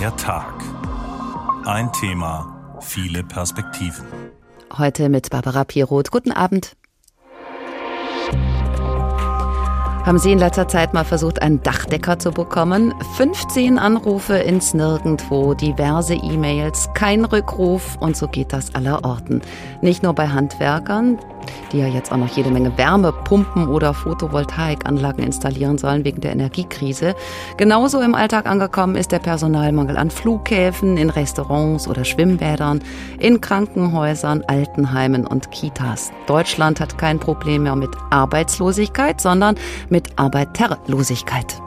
Der Tag. Ein Thema, viele Perspektiven. Heute mit Barbara Piroth. Guten Abend. Haben Sie in letzter Zeit mal versucht, einen Dachdecker zu bekommen? 15 Anrufe ins Nirgendwo, diverse E-Mails, kein Rückruf und so geht das aller Orten. Nicht nur bei Handwerkern, die ja jetzt auch noch jede Menge Wärmepumpen oder Photovoltaikanlagen installieren sollen wegen der Energiekrise. Genauso im Alltag angekommen ist der Personalmangel an Flughäfen, in Restaurants oder Schwimmbädern, in Krankenhäusern, Altenheimen und Kitas. Deutschland hat kein Problem mehr mit Arbeitslosigkeit, sondern mit Arbeiterlosigkeit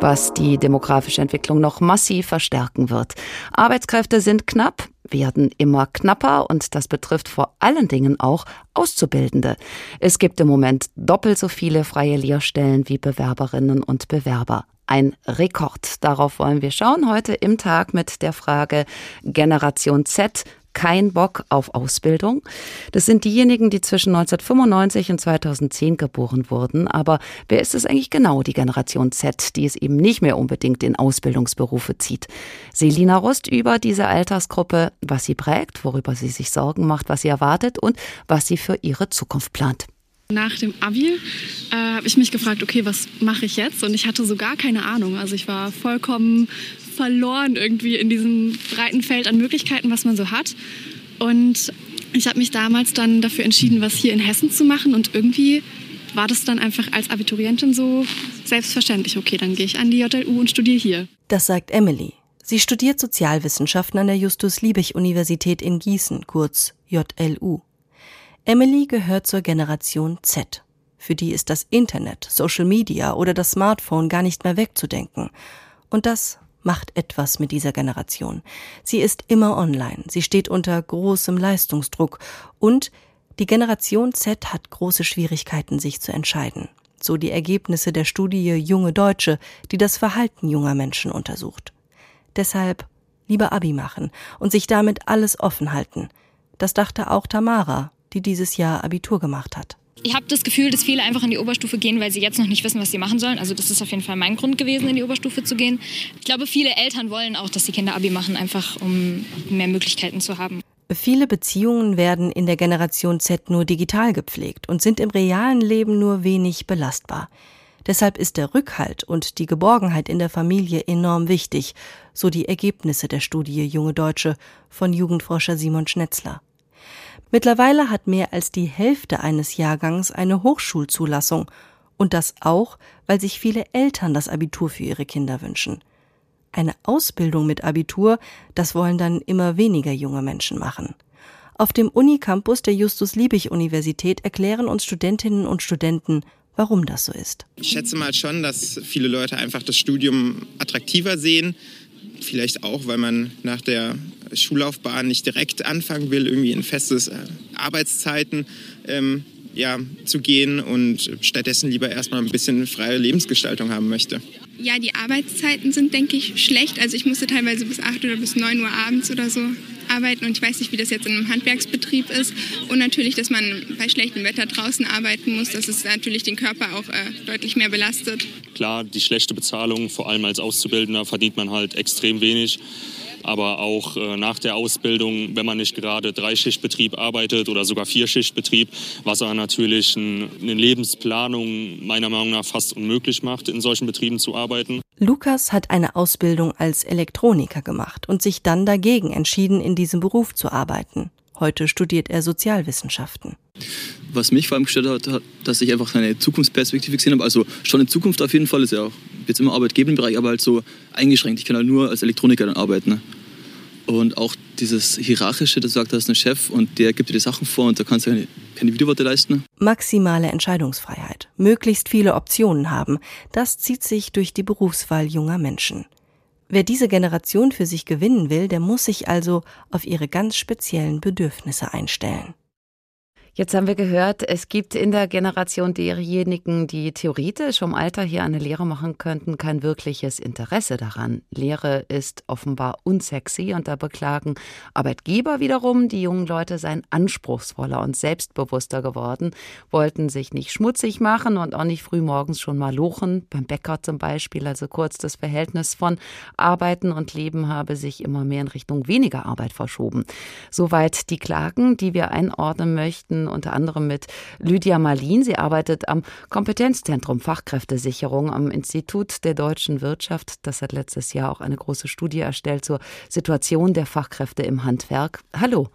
was die demografische Entwicklung noch massiv verstärken wird. Arbeitskräfte sind knapp, werden immer knapper und das betrifft vor allen Dingen auch Auszubildende. Es gibt im Moment doppelt so viele freie Lehrstellen wie Bewerberinnen und Bewerber. Ein Rekord. Darauf wollen wir schauen heute im Tag mit der Frage Generation Z kein Bock auf Ausbildung. Das sind diejenigen, die zwischen 1995 und 2010 geboren wurden. Aber wer ist es eigentlich genau, die Generation Z, die es eben nicht mehr unbedingt in Ausbildungsberufe zieht? Selina Rust über diese Altersgruppe, was sie prägt, worüber sie sich Sorgen macht, was sie erwartet und was sie für ihre Zukunft plant. Nach dem Abi äh, habe ich mich gefragt, okay, was mache ich jetzt? Und ich hatte so gar keine Ahnung. Also ich war vollkommen verloren irgendwie in diesem breiten Feld an Möglichkeiten, was man so hat. Und ich habe mich damals dann dafür entschieden, was hier in Hessen zu machen. Und irgendwie war das dann einfach als Abiturientin so selbstverständlich. Okay, dann gehe ich an die JLU und studiere hier. Das sagt Emily. Sie studiert Sozialwissenschaften an der Justus-Liebig-Universität in Gießen, kurz JLU. Emily gehört zur Generation Z. Für die ist das Internet, Social Media oder das Smartphone gar nicht mehr wegzudenken. Und das macht etwas mit dieser Generation. Sie ist immer online, sie steht unter großem Leistungsdruck und die Generation Z hat große Schwierigkeiten, sich zu entscheiden. So die Ergebnisse der Studie Junge Deutsche, die das Verhalten junger Menschen untersucht. Deshalb lieber Abi machen und sich damit alles offen halten. Das dachte auch Tamara, die dieses Jahr Abitur gemacht hat. Ich habe das Gefühl, dass viele einfach in die Oberstufe gehen, weil sie jetzt noch nicht wissen, was sie machen sollen. Also das ist auf jeden Fall mein Grund gewesen, in die Oberstufe zu gehen. Ich glaube, viele Eltern wollen auch, dass die Kinder Abi machen, einfach um mehr Möglichkeiten zu haben. Viele Beziehungen werden in der Generation Z nur digital gepflegt und sind im realen Leben nur wenig belastbar. Deshalb ist der Rückhalt und die Geborgenheit in der Familie enorm wichtig, so die Ergebnisse der Studie Junge Deutsche von Jugendforscher Simon Schnetzler. Mittlerweile hat mehr als die Hälfte eines Jahrgangs eine Hochschulzulassung und das auch, weil sich viele Eltern das Abitur für ihre Kinder wünschen. Eine Ausbildung mit Abitur, das wollen dann immer weniger junge Menschen machen. Auf dem Unicampus der Justus-Liebig-Universität erklären uns Studentinnen und Studenten, warum das so ist. Ich schätze mal schon, dass viele Leute einfach das Studium attraktiver sehen. Vielleicht auch, weil man nach der Schullaufbahn nicht direkt anfangen will, irgendwie in festes äh, Arbeitszeiten ähm, ja, zu gehen und stattdessen lieber erstmal ein bisschen freie Lebensgestaltung haben möchte. Ja, die Arbeitszeiten sind, denke ich, schlecht. Also ich musste teilweise bis 8 oder bis 9 Uhr abends oder so arbeiten und ich weiß nicht, wie das jetzt in einem Handwerksbetrieb ist. Und natürlich, dass man bei schlechtem Wetter draußen arbeiten muss, dass es natürlich den Körper auch äh, deutlich mehr belastet. Klar, die schlechte Bezahlung, vor allem als Auszubildender, verdient man halt extrem wenig aber auch äh, nach der Ausbildung, wenn man nicht gerade Dreischichtbetrieb arbeitet oder sogar Vierschichtbetrieb, was aber natürlich ein, eine Lebensplanung meiner Meinung nach fast unmöglich macht, in solchen Betrieben zu arbeiten. Lukas hat eine Ausbildung als Elektroniker gemacht und sich dann dagegen entschieden, in diesem Beruf zu arbeiten. Heute studiert er Sozialwissenschaften. Was mich vor allem gestört hat, dass ich einfach eine Zukunftsperspektive gesehen habe. Also schon in Zukunft auf jeden Fall ist ja auch jetzt immer Arbeitgeberbereich, aber halt so eingeschränkt. Ich kann halt nur als Elektroniker dann arbeiten. Ne? Und auch dieses Hierarchische, das sagt, da ist ein Chef und der gibt dir die Sachen vor und da kannst du keine, keine Widerworte leisten. Maximale Entscheidungsfreiheit, möglichst viele Optionen haben, das zieht sich durch die Berufswahl junger Menschen. Wer diese Generation für sich gewinnen will, der muss sich also auf ihre ganz speziellen Bedürfnisse einstellen. Jetzt haben wir gehört, es gibt in der Generation derjenigen, die theoretisch vom Alter her eine Lehre machen könnten, kein wirkliches Interesse daran. Lehre ist offenbar unsexy und da beklagen Arbeitgeber wiederum, die jungen Leute seien anspruchsvoller und selbstbewusster geworden, wollten sich nicht schmutzig machen und auch nicht früh morgens schon mal lochen, beim Bäcker zum Beispiel. Also kurz das Verhältnis von Arbeiten und Leben habe sich immer mehr in Richtung weniger Arbeit verschoben. Soweit die Klagen, die wir einordnen möchten unter anderem mit Lydia Marlin. Sie arbeitet am Kompetenzzentrum Fachkräftesicherung am Institut der deutschen Wirtschaft. Das hat letztes Jahr auch eine große Studie erstellt zur Situation der Fachkräfte im Handwerk. Hallo.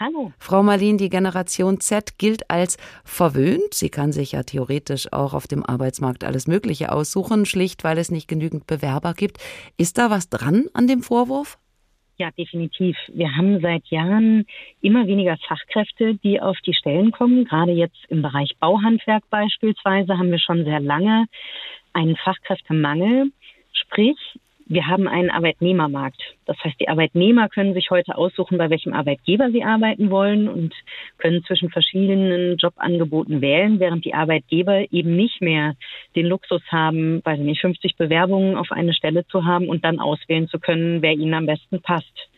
Hallo. Frau Marlin, die Generation Z gilt als verwöhnt. Sie kann sich ja theoretisch auch auf dem Arbeitsmarkt alles Mögliche aussuchen, schlicht weil es nicht genügend Bewerber gibt. Ist da was dran an dem Vorwurf? Ja, definitiv. Wir haben seit Jahren immer weniger Fachkräfte, die auf die Stellen kommen. Gerade jetzt im Bereich Bauhandwerk beispielsweise haben wir schon sehr lange einen Fachkräftemangel. Sprich, wir haben einen Arbeitnehmermarkt. Das heißt, die Arbeitnehmer können sich heute aussuchen, bei welchem Arbeitgeber sie arbeiten wollen und können zwischen verschiedenen Jobangeboten wählen, während die Arbeitgeber eben nicht mehr den Luxus haben, weiß ich nicht, 50 Bewerbungen auf eine Stelle zu haben und dann auswählen zu können, wer ihnen am besten passt.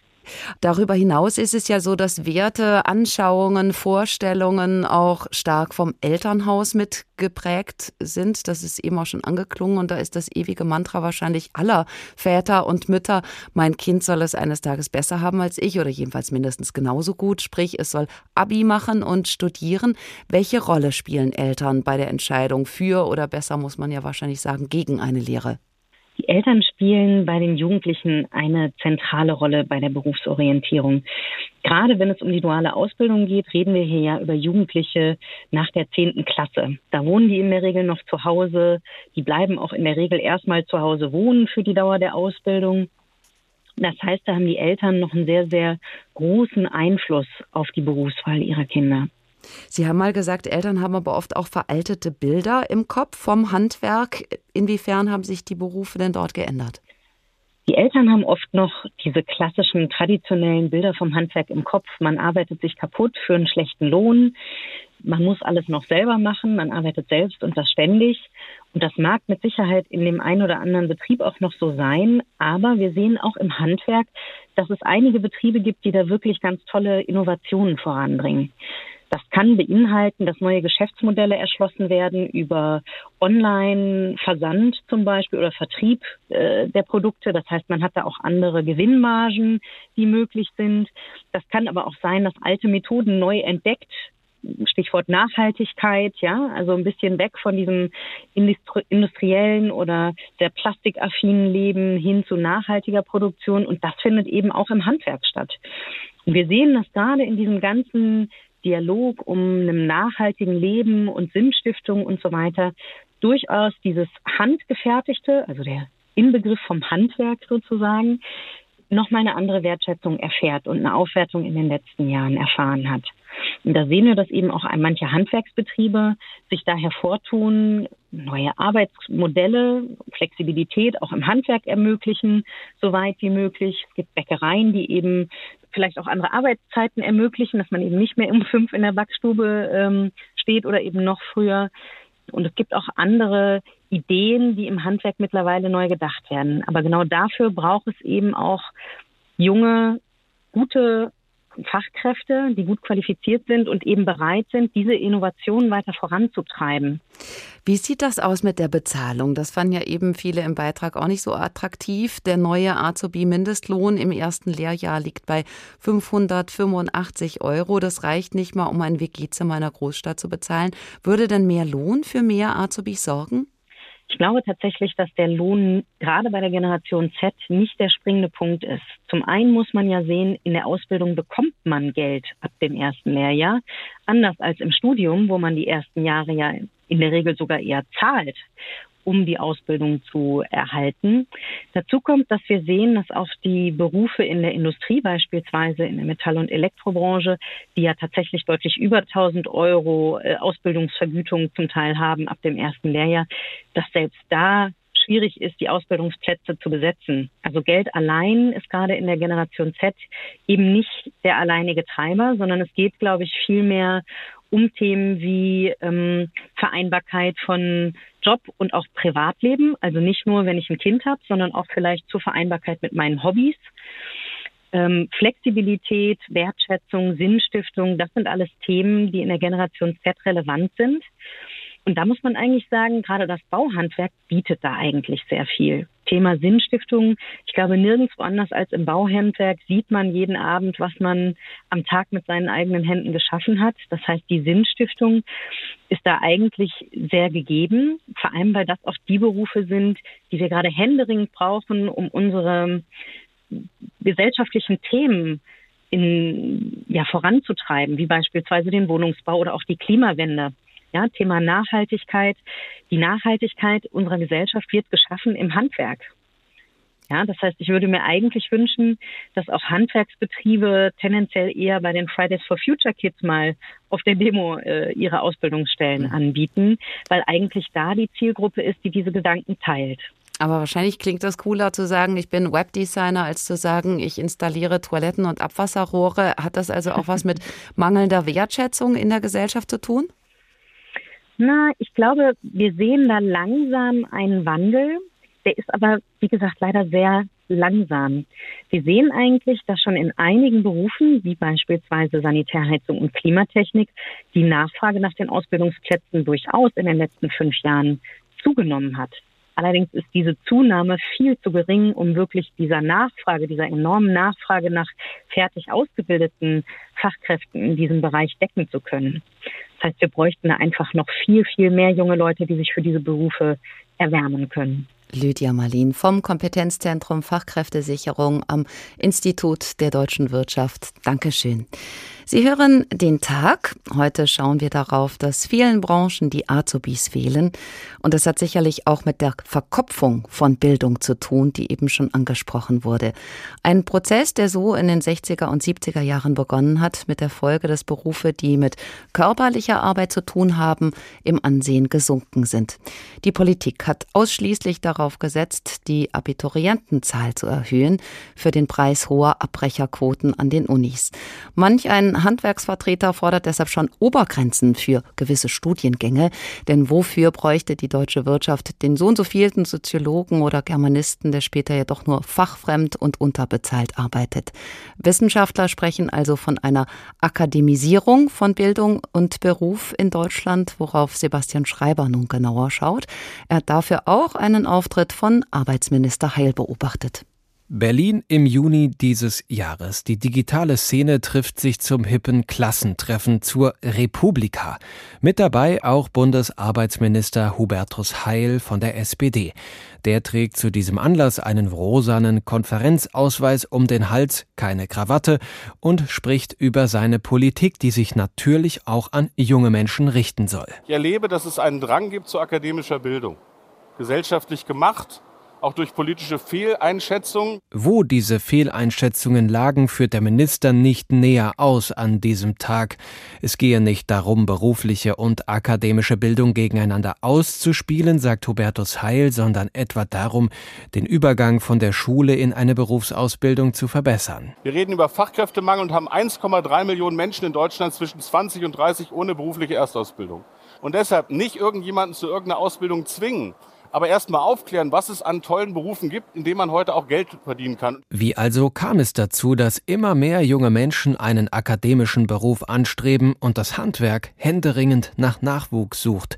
Darüber hinaus ist es ja so, dass Werte, Anschauungen, Vorstellungen auch stark vom Elternhaus mitgeprägt sind. Das ist eben auch schon angeklungen und da ist das ewige Mantra wahrscheinlich aller Väter und Mütter, mein Kind soll es eines Tages besser haben als ich oder jedenfalls mindestens genauso gut. Sprich, es soll Abi machen und studieren. Welche Rolle spielen Eltern bei der Entscheidung für oder besser muss man ja wahrscheinlich sagen, gegen eine Lehre? Die Eltern spielen bei den Jugendlichen eine zentrale Rolle bei der Berufsorientierung. Gerade wenn es um die duale Ausbildung geht, reden wir hier ja über Jugendliche nach der zehnten Klasse. Da wohnen die in der Regel noch zu Hause. Die bleiben auch in der Regel erstmal zu Hause wohnen für die Dauer der Ausbildung. Das heißt, da haben die Eltern noch einen sehr, sehr großen Einfluss auf die Berufswahl ihrer Kinder. Sie haben mal gesagt, Eltern haben aber oft auch veraltete Bilder im Kopf vom Handwerk. Inwiefern haben sich die Berufe denn dort geändert? Die Eltern haben oft noch diese klassischen traditionellen Bilder vom Handwerk im Kopf. Man arbeitet sich kaputt für einen schlechten Lohn. Man muss alles noch selber machen. Man arbeitet selbst und das ständig. Und das mag mit Sicherheit in dem einen oder anderen Betrieb auch noch so sein. Aber wir sehen auch im Handwerk, dass es einige Betriebe gibt, die da wirklich ganz tolle Innovationen voranbringen. Das kann beinhalten, dass neue Geschäftsmodelle erschlossen werden über Online-Versand zum Beispiel oder Vertrieb äh, der Produkte. Das heißt, man hat da auch andere Gewinnmargen, die möglich sind. Das kann aber auch sein, dass alte Methoden neu entdeckt Stichwort Nachhaltigkeit, ja, also ein bisschen weg von diesem industriellen oder sehr plastikaffinen Leben hin zu nachhaltiger Produktion. Und das findet eben auch im Handwerk statt. Und wir sehen das gerade in diesem ganzen Dialog um einem nachhaltigen Leben und Sinnstiftung und so weiter durchaus dieses Handgefertigte, also der Inbegriff vom Handwerk sozusagen, nochmal eine andere Wertschätzung erfährt und eine Aufwertung in den letzten Jahren erfahren hat. Und da sehen wir, dass eben auch manche Handwerksbetriebe sich da hervortun, neue Arbeitsmodelle, Flexibilität auch im Handwerk ermöglichen, so weit wie möglich. Es gibt Bäckereien, die eben vielleicht auch andere Arbeitszeiten ermöglichen, dass man eben nicht mehr um fünf in der Backstube ähm, steht oder eben noch früher. Und es gibt auch andere Ideen, die im Handwerk mittlerweile neu gedacht werden. Aber genau dafür braucht es eben auch junge, gute Fachkräfte, die gut qualifiziert sind und eben bereit sind, diese Innovationen weiter voranzutreiben. Wie sieht das aus mit der Bezahlung? Das fanden ja eben viele im Beitrag auch nicht so attraktiv. Der neue Azubi-Mindestlohn im ersten Lehrjahr liegt bei 585 Euro. Das reicht nicht mal, um ein WG-Zimmer in einer Großstadt zu bezahlen. Würde denn mehr Lohn für mehr Azubis sorgen? Ich glaube tatsächlich, dass der Lohn gerade bei der Generation Z nicht der springende Punkt ist. Zum einen muss man ja sehen, in der Ausbildung bekommt man Geld ab dem ersten Lehrjahr, anders als im Studium, wo man die ersten Jahre ja in der Regel sogar eher zahlt um die Ausbildung zu erhalten. Dazu kommt, dass wir sehen, dass auch die Berufe in der Industrie, beispielsweise in der Metall- und Elektrobranche, die ja tatsächlich deutlich über 1000 Euro äh, Ausbildungsvergütung zum Teil haben ab dem ersten Lehrjahr, dass selbst da schwierig ist, die Ausbildungsplätze zu besetzen. Also Geld allein ist gerade in der Generation Z eben nicht der alleinige Treiber, sondern es geht, glaube ich, viel mehr um Themen wie ähm, Vereinbarkeit von Job und auch Privatleben. Also nicht nur, wenn ich ein Kind habe, sondern auch vielleicht zur Vereinbarkeit mit meinen Hobbys. Ähm, Flexibilität, Wertschätzung, Sinnstiftung, das sind alles Themen, die in der Generation Z relevant sind. Und da muss man eigentlich sagen, gerade das Bauhandwerk bietet da eigentlich sehr viel. Thema Sinnstiftung. Ich glaube, nirgendwo anders als im Bauhandwerk sieht man jeden Abend, was man am Tag mit seinen eigenen Händen geschaffen hat. Das heißt, die Sinnstiftung ist da eigentlich sehr gegeben. Vor allem, weil das auch die Berufe sind, die wir gerade händeringend brauchen, um unsere gesellschaftlichen Themen in, ja, voranzutreiben, wie beispielsweise den Wohnungsbau oder auch die Klimawende. Ja, Thema Nachhaltigkeit. Die Nachhaltigkeit unserer Gesellschaft wird geschaffen im Handwerk. Ja, das heißt, ich würde mir eigentlich wünschen, dass auch Handwerksbetriebe tendenziell eher bei den Fridays for Future Kids mal auf der Demo äh, ihre Ausbildungsstellen mhm. anbieten, weil eigentlich da die Zielgruppe ist, die diese Gedanken teilt. Aber wahrscheinlich klingt das cooler zu sagen, ich bin Webdesigner, als zu sagen, ich installiere Toiletten und Abwasserrohre. Hat das also auch was mit mangelnder Wertschätzung in der Gesellschaft zu tun? Na, ich glaube, wir sehen da langsam einen Wandel. Der ist aber, wie gesagt, leider sehr langsam. Wir sehen eigentlich, dass schon in einigen Berufen, wie beispielsweise Sanitärheizung und Klimatechnik, die Nachfrage nach den Ausbildungsplätzen durchaus in den letzten fünf Jahren zugenommen hat. Allerdings ist diese Zunahme viel zu gering, um wirklich dieser Nachfrage, dieser enormen Nachfrage nach fertig ausgebildeten Fachkräften in diesem Bereich decken zu können. Das heißt, wir bräuchten einfach noch viel, viel mehr junge Leute, die sich für diese Berufe erwärmen können. Lydia Marlin vom Kompetenzzentrum Fachkräftesicherung am Institut der deutschen Wirtschaft. Dankeschön. Sie hören den Tag. Heute schauen wir darauf, dass vielen Branchen die Azubis fehlen. Und das hat sicherlich auch mit der Verkopfung von Bildung zu tun, die eben schon angesprochen wurde. Ein Prozess, der so in den 60er und 70er Jahren begonnen hat, mit der Folge, dass Berufe, die mit körperlicher Arbeit zu tun haben, im Ansehen gesunken sind. Die Politik hat ausschließlich darauf gesetzt, die Abiturientenzahl zu erhöhen für den Preis hoher Abbrecherquoten an den Unis. Manch ein Handwerksvertreter fordert deshalb schon Obergrenzen für gewisse Studiengänge. Denn wofür bräuchte die deutsche Wirtschaft den so und so vielen Soziologen oder Germanisten, der später ja doch nur fachfremd und unterbezahlt arbeitet? Wissenschaftler sprechen also von einer Akademisierung von Bildung und Beruf in Deutschland, worauf Sebastian Schreiber nun genauer schaut. Er hat dafür auch einen Auftritt von Arbeitsminister Heil beobachtet. Berlin im Juni dieses Jahres. Die digitale Szene trifft sich zum hippen Klassentreffen zur Republika. Mit dabei auch Bundesarbeitsminister Hubertus Heil von der SPD. Der trägt zu diesem Anlass einen rosanen Konferenzausweis um den Hals, keine Krawatte und spricht über seine Politik, die sich natürlich auch an junge Menschen richten soll. Ich erlebe, dass es einen Drang gibt zu akademischer Bildung. Gesellschaftlich gemacht, auch durch politische Fehleinschätzungen. Wo diese Fehleinschätzungen lagen, führt der Minister nicht näher aus an diesem Tag. Es gehe nicht darum, berufliche und akademische Bildung gegeneinander auszuspielen, sagt Hubertus Heil, sondern etwa darum, den Übergang von der Schule in eine Berufsausbildung zu verbessern. Wir reden über Fachkräftemangel und haben 1,3 Millionen Menschen in Deutschland zwischen 20 und 30 ohne berufliche Erstausbildung. Und deshalb nicht irgendjemanden zu irgendeiner Ausbildung zwingen, aber erstmal aufklären, was es an tollen Berufen gibt, in denen man heute auch Geld verdienen kann. Wie also kam es dazu, dass immer mehr junge Menschen einen akademischen Beruf anstreben und das Handwerk händeringend nach Nachwuchs sucht?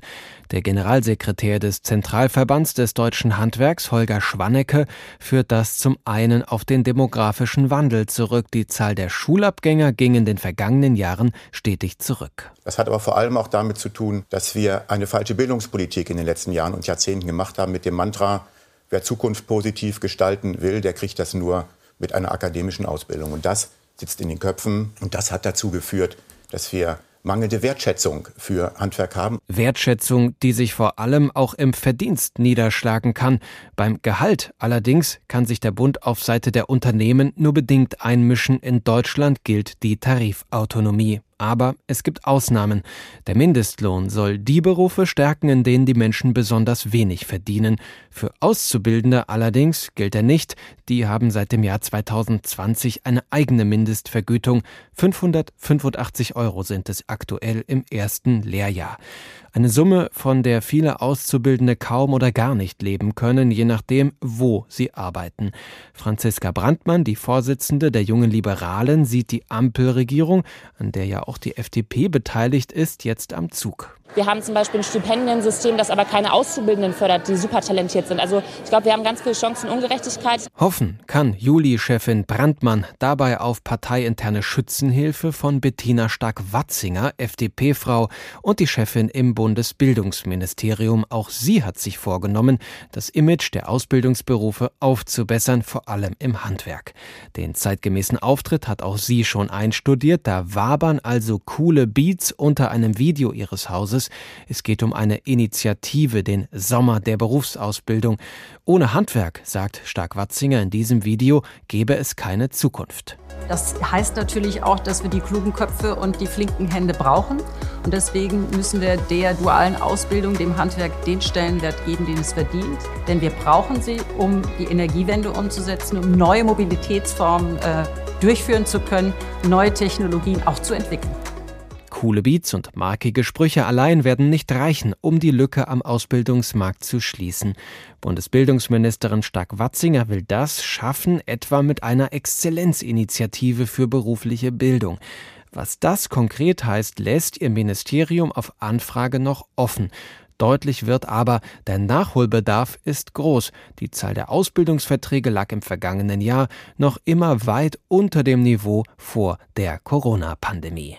Der Generalsekretär des Zentralverbands des deutschen Handwerks, Holger Schwannecke, führt das zum einen auf den demografischen Wandel zurück. Die Zahl der Schulabgänger ging in den vergangenen Jahren stetig zurück. Das hat aber vor allem auch damit zu tun, dass wir eine falsche Bildungspolitik in den letzten Jahren und Jahrzehnten gemacht haben mit dem Mantra, wer Zukunft positiv gestalten will, der kriegt das nur mit einer akademischen Ausbildung. Und das sitzt in den Köpfen und das hat dazu geführt, dass wir mangelnde Wertschätzung für Handwerk haben. Wertschätzung, die sich vor allem auch im Verdienst niederschlagen kann. Beim Gehalt allerdings kann sich der Bund auf Seite der Unternehmen nur bedingt einmischen. In Deutschland gilt die Tarifautonomie. Aber es gibt Ausnahmen. Der Mindestlohn soll die Berufe stärken, in denen die Menschen besonders wenig verdienen. Für Auszubildende allerdings gilt er nicht. Die haben seit dem Jahr 2020 eine eigene Mindestvergütung. 585 Euro sind es aktuell im ersten Lehrjahr. Eine Summe, von der viele Auszubildende kaum oder gar nicht leben können, je nachdem, wo sie arbeiten. Franziska Brandmann, die Vorsitzende der Jungen Liberalen, sieht die Ampelregierung, an der ja auch die FDP beteiligt ist, jetzt am Zug. Wir haben zum Beispiel ein Stipendiensystem, das aber keine Auszubildenden fördert, die super talentiert sind. Also ich glaube, wir haben ganz viele Chancenungerechtigkeit. Hoffen kann Juli-Chefin Brandmann dabei auf parteiinterne Schützenhilfe von Bettina Stark-Watzinger, FDP-Frau und die Chefin im Bundesbildungsministerium. Auch sie hat sich vorgenommen, das Image der Ausbildungsberufe aufzubessern, vor allem im Handwerk. Den zeitgemäßen Auftritt hat auch sie schon einstudiert. Da wabern also coole Beats unter einem Video ihres Hauses Bundesratses. Es geht um eine Initiative, den Sommer der Berufsausbildung. Ohne Handwerk, sagt Stark-Watzinger in diesem Video, gäbe es keine Zukunft. Das heißt natürlich auch, dass wir die klugen Köpfe und die flinken Hände brauchen. Und deswegen müssen wir der dualen Ausbildung, dem Handwerk, den Stellenwert geben, den es verdient. Denn wir brauchen sie, um die Energiewende umzusetzen, um neue Mobilitätsformen äh, durchführen zu können, neue Technologien auch zu entwickeln. Coole Beats und markige Sprüche allein werden nicht reichen, um die Lücke am Ausbildungsmarkt zu schließen. Bundesbildungsministerin Stark-Watzinger will das schaffen, etwa mit einer Exzellenzinitiative für berufliche Bildung. Was das konkret heißt, lässt ihr Ministerium auf Anfrage noch offen. Deutlich wird aber, der Nachholbedarf ist groß. Die Zahl der Ausbildungsverträge lag im vergangenen Jahr noch immer weit unter dem Niveau vor der Corona-Pandemie.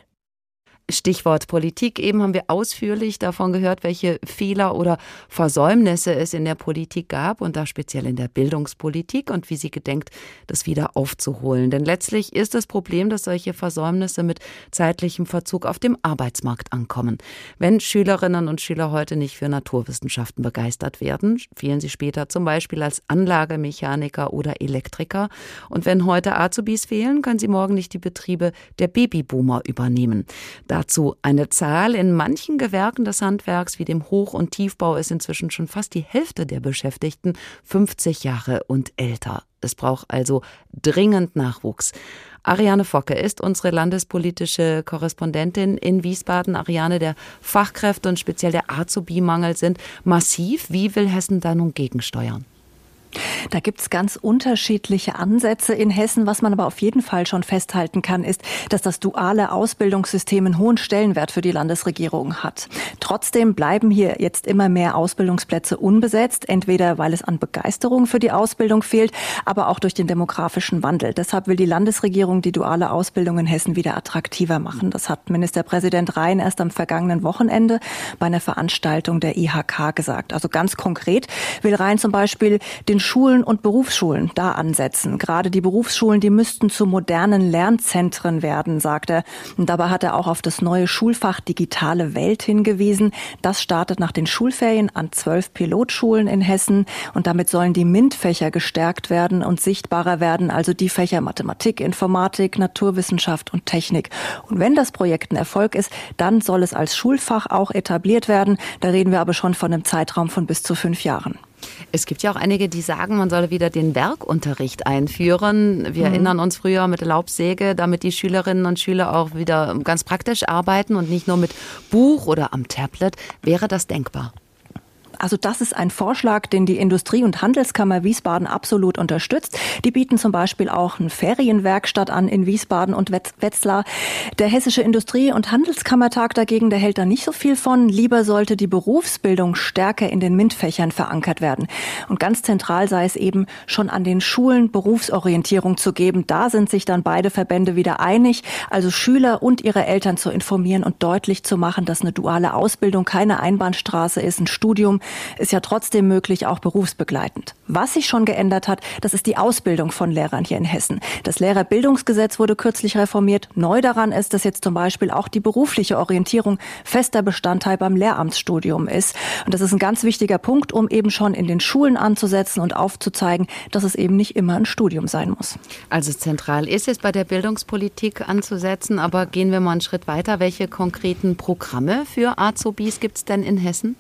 Stichwort Politik. Eben haben wir ausführlich davon gehört, welche Fehler oder Versäumnisse es in der Politik gab und da speziell in der Bildungspolitik und wie sie gedenkt, das wieder aufzuholen. Denn letztlich ist das Problem, dass solche Versäumnisse mit zeitlichem Verzug auf dem Arbeitsmarkt ankommen. Wenn Schülerinnen und Schüler heute nicht für Naturwissenschaften begeistert werden, fehlen sie später zum Beispiel als Anlagemechaniker oder Elektriker. Und wenn heute Azubis fehlen, können sie morgen nicht die Betriebe der Babyboomer übernehmen. Da Dazu eine Zahl. In manchen Gewerken des Handwerks wie dem Hoch- und Tiefbau ist inzwischen schon fast die Hälfte der Beschäftigten 50 Jahre und älter. Es braucht also dringend Nachwuchs. Ariane Focke ist unsere landespolitische Korrespondentin in Wiesbaden. Ariane, der Fachkräfte und speziell der Azubi-Mangel sind massiv. Wie will Hessen da nun gegensteuern? Da gibt's ganz unterschiedliche Ansätze in Hessen. Was man aber auf jeden Fall schon festhalten kann, ist, dass das duale Ausbildungssystem einen hohen Stellenwert für die Landesregierung hat. Trotzdem bleiben hier jetzt immer mehr Ausbildungsplätze unbesetzt, entweder weil es an Begeisterung für die Ausbildung fehlt, aber auch durch den demografischen Wandel. Deshalb will die Landesregierung die duale Ausbildung in Hessen wieder attraktiver machen. Das hat Ministerpräsident Rhein erst am vergangenen Wochenende bei einer Veranstaltung der IHK gesagt. Also ganz konkret will Rhein zum Beispiel den Schulen und Berufsschulen da ansetzen. Gerade die Berufsschulen, die müssten zu modernen Lernzentren werden, sagt er. Und dabei hat er auch auf das neue Schulfach Digitale Welt hingewiesen. Das startet nach den Schulferien an zwölf Pilotschulen in Hessen. Und damit sollen die MINT-Fächer gestärkt werden und sichtbarer werden, also die Fächer Mathematik, Informatik, Naturwissenschaft und Technik. Und wenn das Projekt ein Erfolg ist, dann soll es als Schulfach auch etabliert werden. Da reden wir aber schon von einem Zeitraum von bis zu fünf Jahren. Es gibt ja auch einige, die sagen, man solle wieder den Werkunterricht einführen. Wir mhm. erinnern uns früher mit der Laubsäge, damit die Schülerinnen und Schüler auch wieder ganz praktisch arbeiten und nicht nur mit Buch oder am Tablet. Wäre das denkbar? Also das ist ein Vorschlag, den die Industrie- und Handelskammer Wiesbaden absolut unterstützt. Die bieten zum Beispiel auch eine Ferienwerkstatt an in Wiesbaden und Wetzlar. Der Hessische Industrie- und Handelskammertag dagegen, der hält da nicht so viel von. Lieber sollte die Berufsbildung stärker in den MINT-Fächern verankert werden. Und ganz zentral sei es eben, schon an den Schulen Berufsorientierung zu geben. Da sind sich dann beide Verbände wieder einig. Also Schüler und ihre Eltern zu informieren und deutlich zu machen, dass eine duale Ausbildung keine Einbahnstraße ist, ein Studium, ist ja trotzdem möglich, auch berufsbegleitend. Was sich schon geändert hat, das ist die Ausbildung von Lehrern hier in Hessen. Das Lehrerbildungsgesetz wurde kürzlich reformiert. Neu daran ist, dass jetzt zum Beispiel auch die berufliche Orientierung fester Bestandteil beim Lehramtsstudium ist. Und das ist ein ganz wichtiger Punkt, um eben schon in den Schulen anzusetzen und aufzuzeigen, dass es eben nicht immer ein Studium sein muss. Also zentral ist es bei der Bildungspolitik anzusetzen, aber gehen wir mal einen Schritt weiter. Welche konkreten Programme für Azubis gibt es denn in Hessen?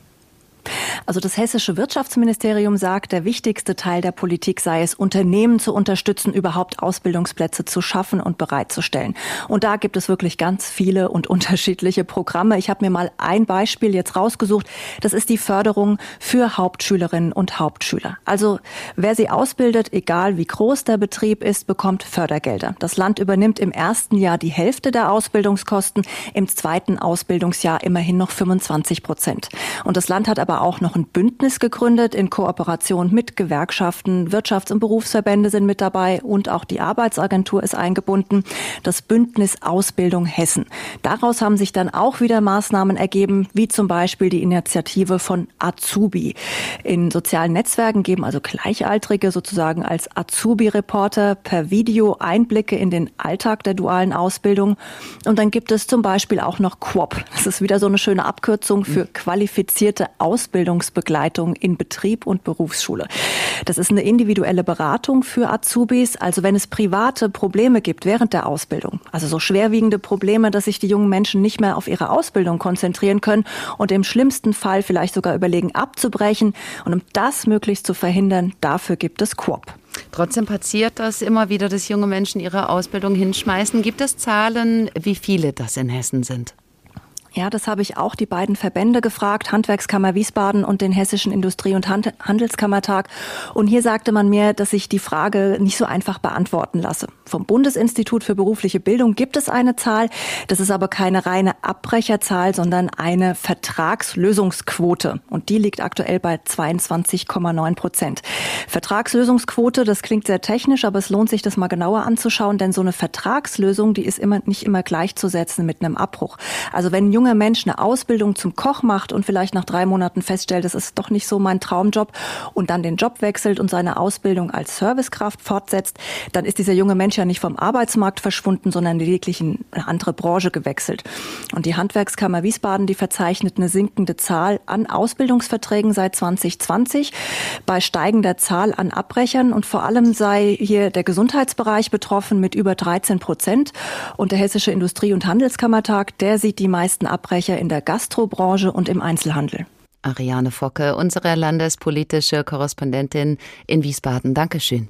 Also das hessische Wirtschaftsministerium sagt, der wichtigste Teil der Politik sei es, Unternehmen zu unterstützen, überhaupt Ausbildungsplätze zu schaffen und bereitzustellen. Und da gibt es wirklich ganz viele und unterschiedliche Programme. Ich habe mir mal ein Beispiel jetzt rausgesucht. Das ist die Förderung für Hauptschülerinnen und Hauptschüler. Also wer sie ausbildet, egal wie groß der Betrieb ist, bekommt Fördergelder. Das Land übernimmt im ersten Jahr die Hälfte der Ausbildungskosten, im zweiten Ausbildungsjahr immerhin noch 25 Prozent. Und das Land hat aber aber auch noch ein Bündnis gegründet in Kooperation mit Gewerkschaften. Wirtschafts- und Berufsverbände sind mit dabei und auch die Arbeitsagentur ist eingebunden. Das Bündnis Ausbildung Hessen. Daraus haben sich dann auch wieder Maßnahmen ergeben, wie zum Beispiel die Initiative von Azubi. In sozialen Netzwerken geben also Gleichaltrige sozusagen als Azubi-Reporter per Video Einblicke in den Alltag der dualen Ausbildung. Und dann gibt es zum Beispiel auch noch QUOP. Das ist wieder so eine schöne Abkürzung für qualifizierte Ausbildung. Ausbildungsbegleitung in Betrieb und Berufsschule. Das ist eine individuelle Beratung für Azubis. Also wenn es private Probleme gibt während der Ausbildung, also so schwerwiegende Probleme, dass sich die jungen Menschen nicht mehr auf ihre Ausbildung konzentrieren können und im schlimmsten Fall vielleicht sogar überlegen abzubrechen. Und um das möglichst zu verhindern, dafür gibt es Coop. Trotzdem passiert das immer wieder, dass junge Menschen ihre Ausbildung hinschmeißen. Gibt es Zahlen, wie viele das in Hessen sind? Ja, das habe ich auch die beiden Verbände gefragt, Handwerkskammer Wiesbaden und den Hessischen Industrie- und Handelskammertag. Und hier sagte man mir, dass ich die Frage nicht so einfach beantworten lasse. Vom Bundesinstitut für berufliche Bildung gibt es eine Zahl. Das ist aber keine reine Abbrecherzahl, sondern eine Vertragslösungsquote. Und die liegt aktuell bei 22,9 Prozent. Vertragslösungsquote, das klingt sehr technisch, aber es lohnt sich, das mal genauer anzuschauen, denn so eine Vertragslösung, die ist immer, nicht immer gleichzusetzen mit einem Abbruch. Also wenn junger Mensch eine Ausbildung zum Koch macht und vielleicht nach drei Monaten feststellt, das ist doch nicht so mein Traumjob und dann den Job wechselt und seine Ausbildung als Servicekraft fortsetzt, dann ist dieser junge Mensch ja nicht vom Arbeitsmarkt verschwunden, sondern lediglich in eine andere Branche gewechselt. Und die Handwerkskammer Wiesbaden, die verzeichnet eine sinkende Zahl an Ausbildungsverträgen seit 2020 bei steigender Zahl an Abbrechern und vor allem sei hier der Gesundheitsbereich betroffen mit über 13 Prozent und der Hessische Industrie- und Handelskammertag, der sieht die meisten Abbrecher in der Gastrobranche und im Einzelhandel. Ariane Focke, unsere landespolitische Korrespondentin in Wiesbaden. Dankeschön.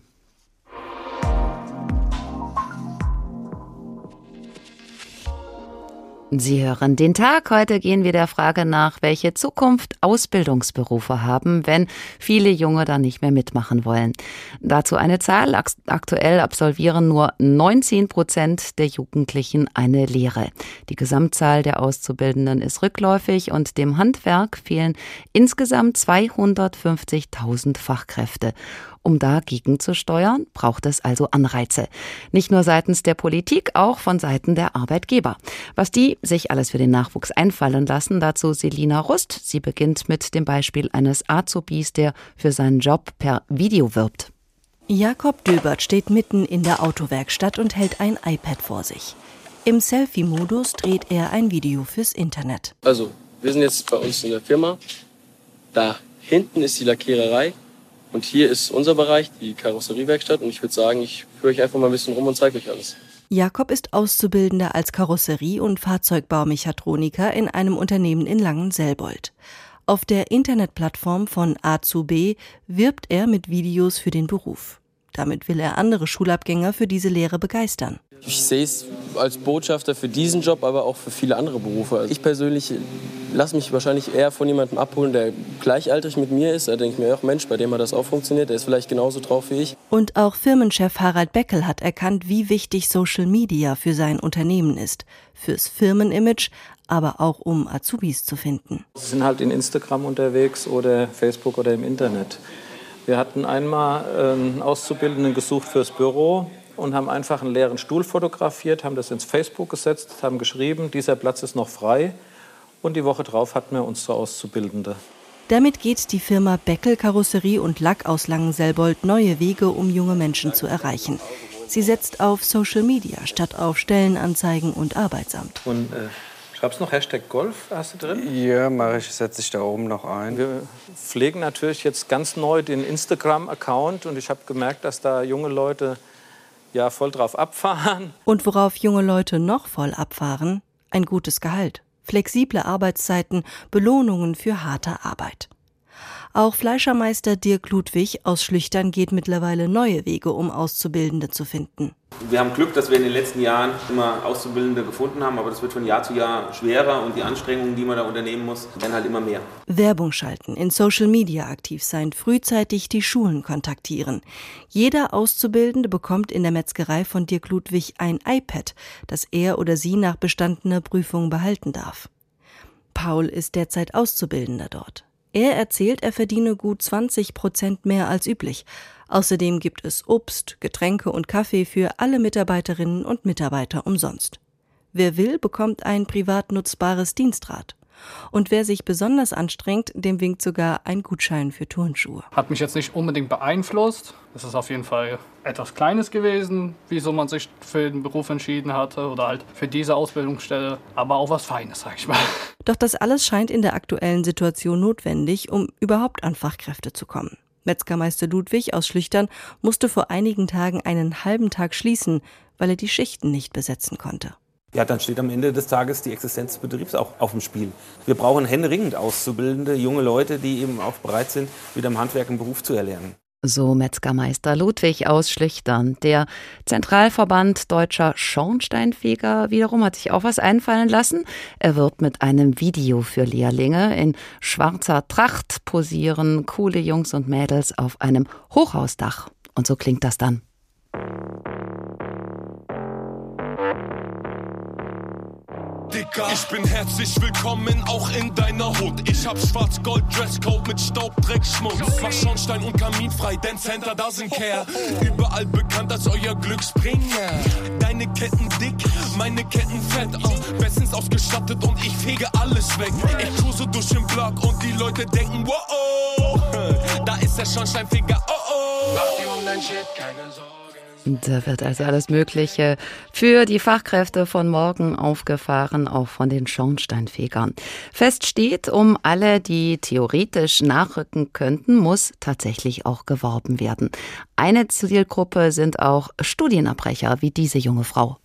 Sie hören den Tag. Heute gehen wir der Frage nach, welche Zukunft Ausbildungsberufe haben, wenn viele Junge da nicht mehr mitmachen wollen. Dazu eine Zahl. Aktuell absolvieren nur 19 Prozent der Jugendlichen eine Lehre. Die Gesamtzahl der Auszubildenden ist rückläufig und dem Handwerk fehlen insgesamt 250.000 Fachkräfte. Um dagegen zu steuern, braucht es also Anreize. Nicht nur seitens der Politik, auch von Seiten der Arbeitgeber. Was die sich alles für den Nachwuchs einfallen lassen, dazu Selina Rust. Sie beginnt mit dem Beispiel eines Azubis, der für seinen Job per Video wirbt. Jakob Döbert steht mitten in der Autowerkstatt und hält ein iPad vor sich. Im Selfie-Modus dreht er ein Video fürs Internet. Also, wir sind jetzt bei uns in der Firma. Da hinten ist die Lackiererei. Und hier ist unser Bereich, die Karosseriewerkstatt. Und ich würde sagen, ich führe euch einfach mal ein bisschen rum und zeige euch alles. Jakob ist Auszubildender als Karosserie- und Fahrzeugbaumechatroniker in einem Unternehmen in Langen-Selbold. Auf der Internetplattform von A zu B wirbt er mit Videos für den Beruf. Damit will er andere Schulabgänger für diese Lehre begeistern. Ich sehe es als Botschafter für diesen Job, aber auch für viele andere Berufe. Also ich persönlich lasse mich wahrscheinlich eher von jemandem abholen, der gleichaltrig mit mir ist. Da denke ich mir auch, Mensch, bei dem hat das auch funktioniert, der ist vielleicht genauso drauf wie ich. Und auch Firmenchef Harald Beckel hat erkannt, wie wichtig Social Media für sein Unternehmen ist. Fürs Firmenimage, aber auch um Azubis zu finden. Sie sind halt in Instagram unterwegs oder Facebook oder im Internet. Wir hatten einmal einen Auszubildenden gesucht fürs Büro und haben einfach einen leeren Stuhl fotografiert, haben das ins Facebook gesetzt, haben geschrieben, dieser Platz ist noch frei. Und die Woche drauf hatten wir unsere Auszubildende. Damit geht die Firma Beckel Karosserie und Lack aus Langenselbold neue Wege, um junge Menschen zu erreichen. Sie setzt auf Social Media statt auf Stellenanzeigen und Arbeitsamt. Und äh, schreibst noch Hashtag Golf, hast du drin? Ja, mache ich, setze ich da oben noch ein. Wir pflegen natürlich jetzt ganz neu den Instagram-Account und ich habe gemerkt, dass da junge Leute ja voll drauf abfahren. Und worauf junge Leute noch voll abfahren? Ein gutes Gehalt flexible Arbeitszeiten, Belohnungen für harte Arbeit. Auch Fleischermeister Dirk Ludwig aus Schlüchtern geht mittlerweile neue Wege, um Auszubildende zu finden. Wir haben Glück, dass wir in den letzten Jahren immer Auszubildende gefunden haben, aber das wird von Jahr zu Jahr schwerer und die Anstrengungen, die man da unternehmen muss, werden halt immer mehr. Werbung schalten, in Social Media aktiv sein, frühzeitig die Schulen kontaktieren. Jeder Auszubildende bekommt in der Metzgerei von Dirk Ludwig ein iPad, das er oder sie nach bestandener Prüfung behalten darf. Paul ist derzeit Auszubildender dort. Er erzählt, er verdiene gut 20 Prozent mehr als üblich. Außerdem gibt es Obst, Getränke und Kaffee für alle Mitarbeiterinnen und Mitarbeiter umsonst. Wer will, bekommt ein privat nutzbares Dienstrad. Und wer sich besonders anstrengt, dem winkt sogar ein Gutschein für Turnschuhe. Hat mich jetzt nicht unbedingt beeinflusst. Es ist auf jeden Fall etwas Kleines gewesen, wieso man sich für den Beruf entschieden hatte oder halt für diese Ausbildungsstelle, aber auch was Feines, sag ich mal. Doch das alles scheint in der aktuellen Situation notwendig, um überhaupt an Fachkräfte zu kommen. Metzgermeister Ludwig aus Schlüchtern musste vor einigen Tagen einen halben Tag schließen, weil er die Schichten nicht besetzen konnte. Ja, dann steht am Ende des Tages die Existenz des Betriebs auch auf dem Spiel. Wir brauchen händeringend Auszubildende, junge Leute, die eben auch bereit sind, wieder im Handwerk einen Beruf zu erlernen. So Metzgermeister Ludwig aus Schlüchtern. Der Zentralverband Deutscher Schornsteinfeger wiederum hat sich auch was einfallen lassen. Er wird mit einem Video für Lehrlinge in schwarzer Tracht posieren coole Jungs und Mädels auf einem Hochhausdach. Und so klingt das dann. Dicker. Ich bin herzlich willkommen auch in deiner Hut. Ich hab schwarz-gold Dresscode mit Staub, Dreck, Schmutz. Mach Schornstein und Kamin frei, denn Center doesn't care. Überall bekannt als euer Glücksbringer. Deine Ketten dick, meine Ketten fett. Oh, bestens ausgestattet und ich fege alles weg. Ich cruise durch den Block und die Leute denken, wow, da ist der Schornsteinfeger, oh oh. Mach dir um dein Shit keine Sorgen. Da wird also alles Mögliche für die Fachkräfte von morgen aufgefahren, auch von den Schornsteinfegern. Fest steht, um alle, die theoretisch nachrücken könnten, muss tatsächlich auch geworben werden. Eine Zielgruppe sind auch Studienabbrecher wie diese junge Frau.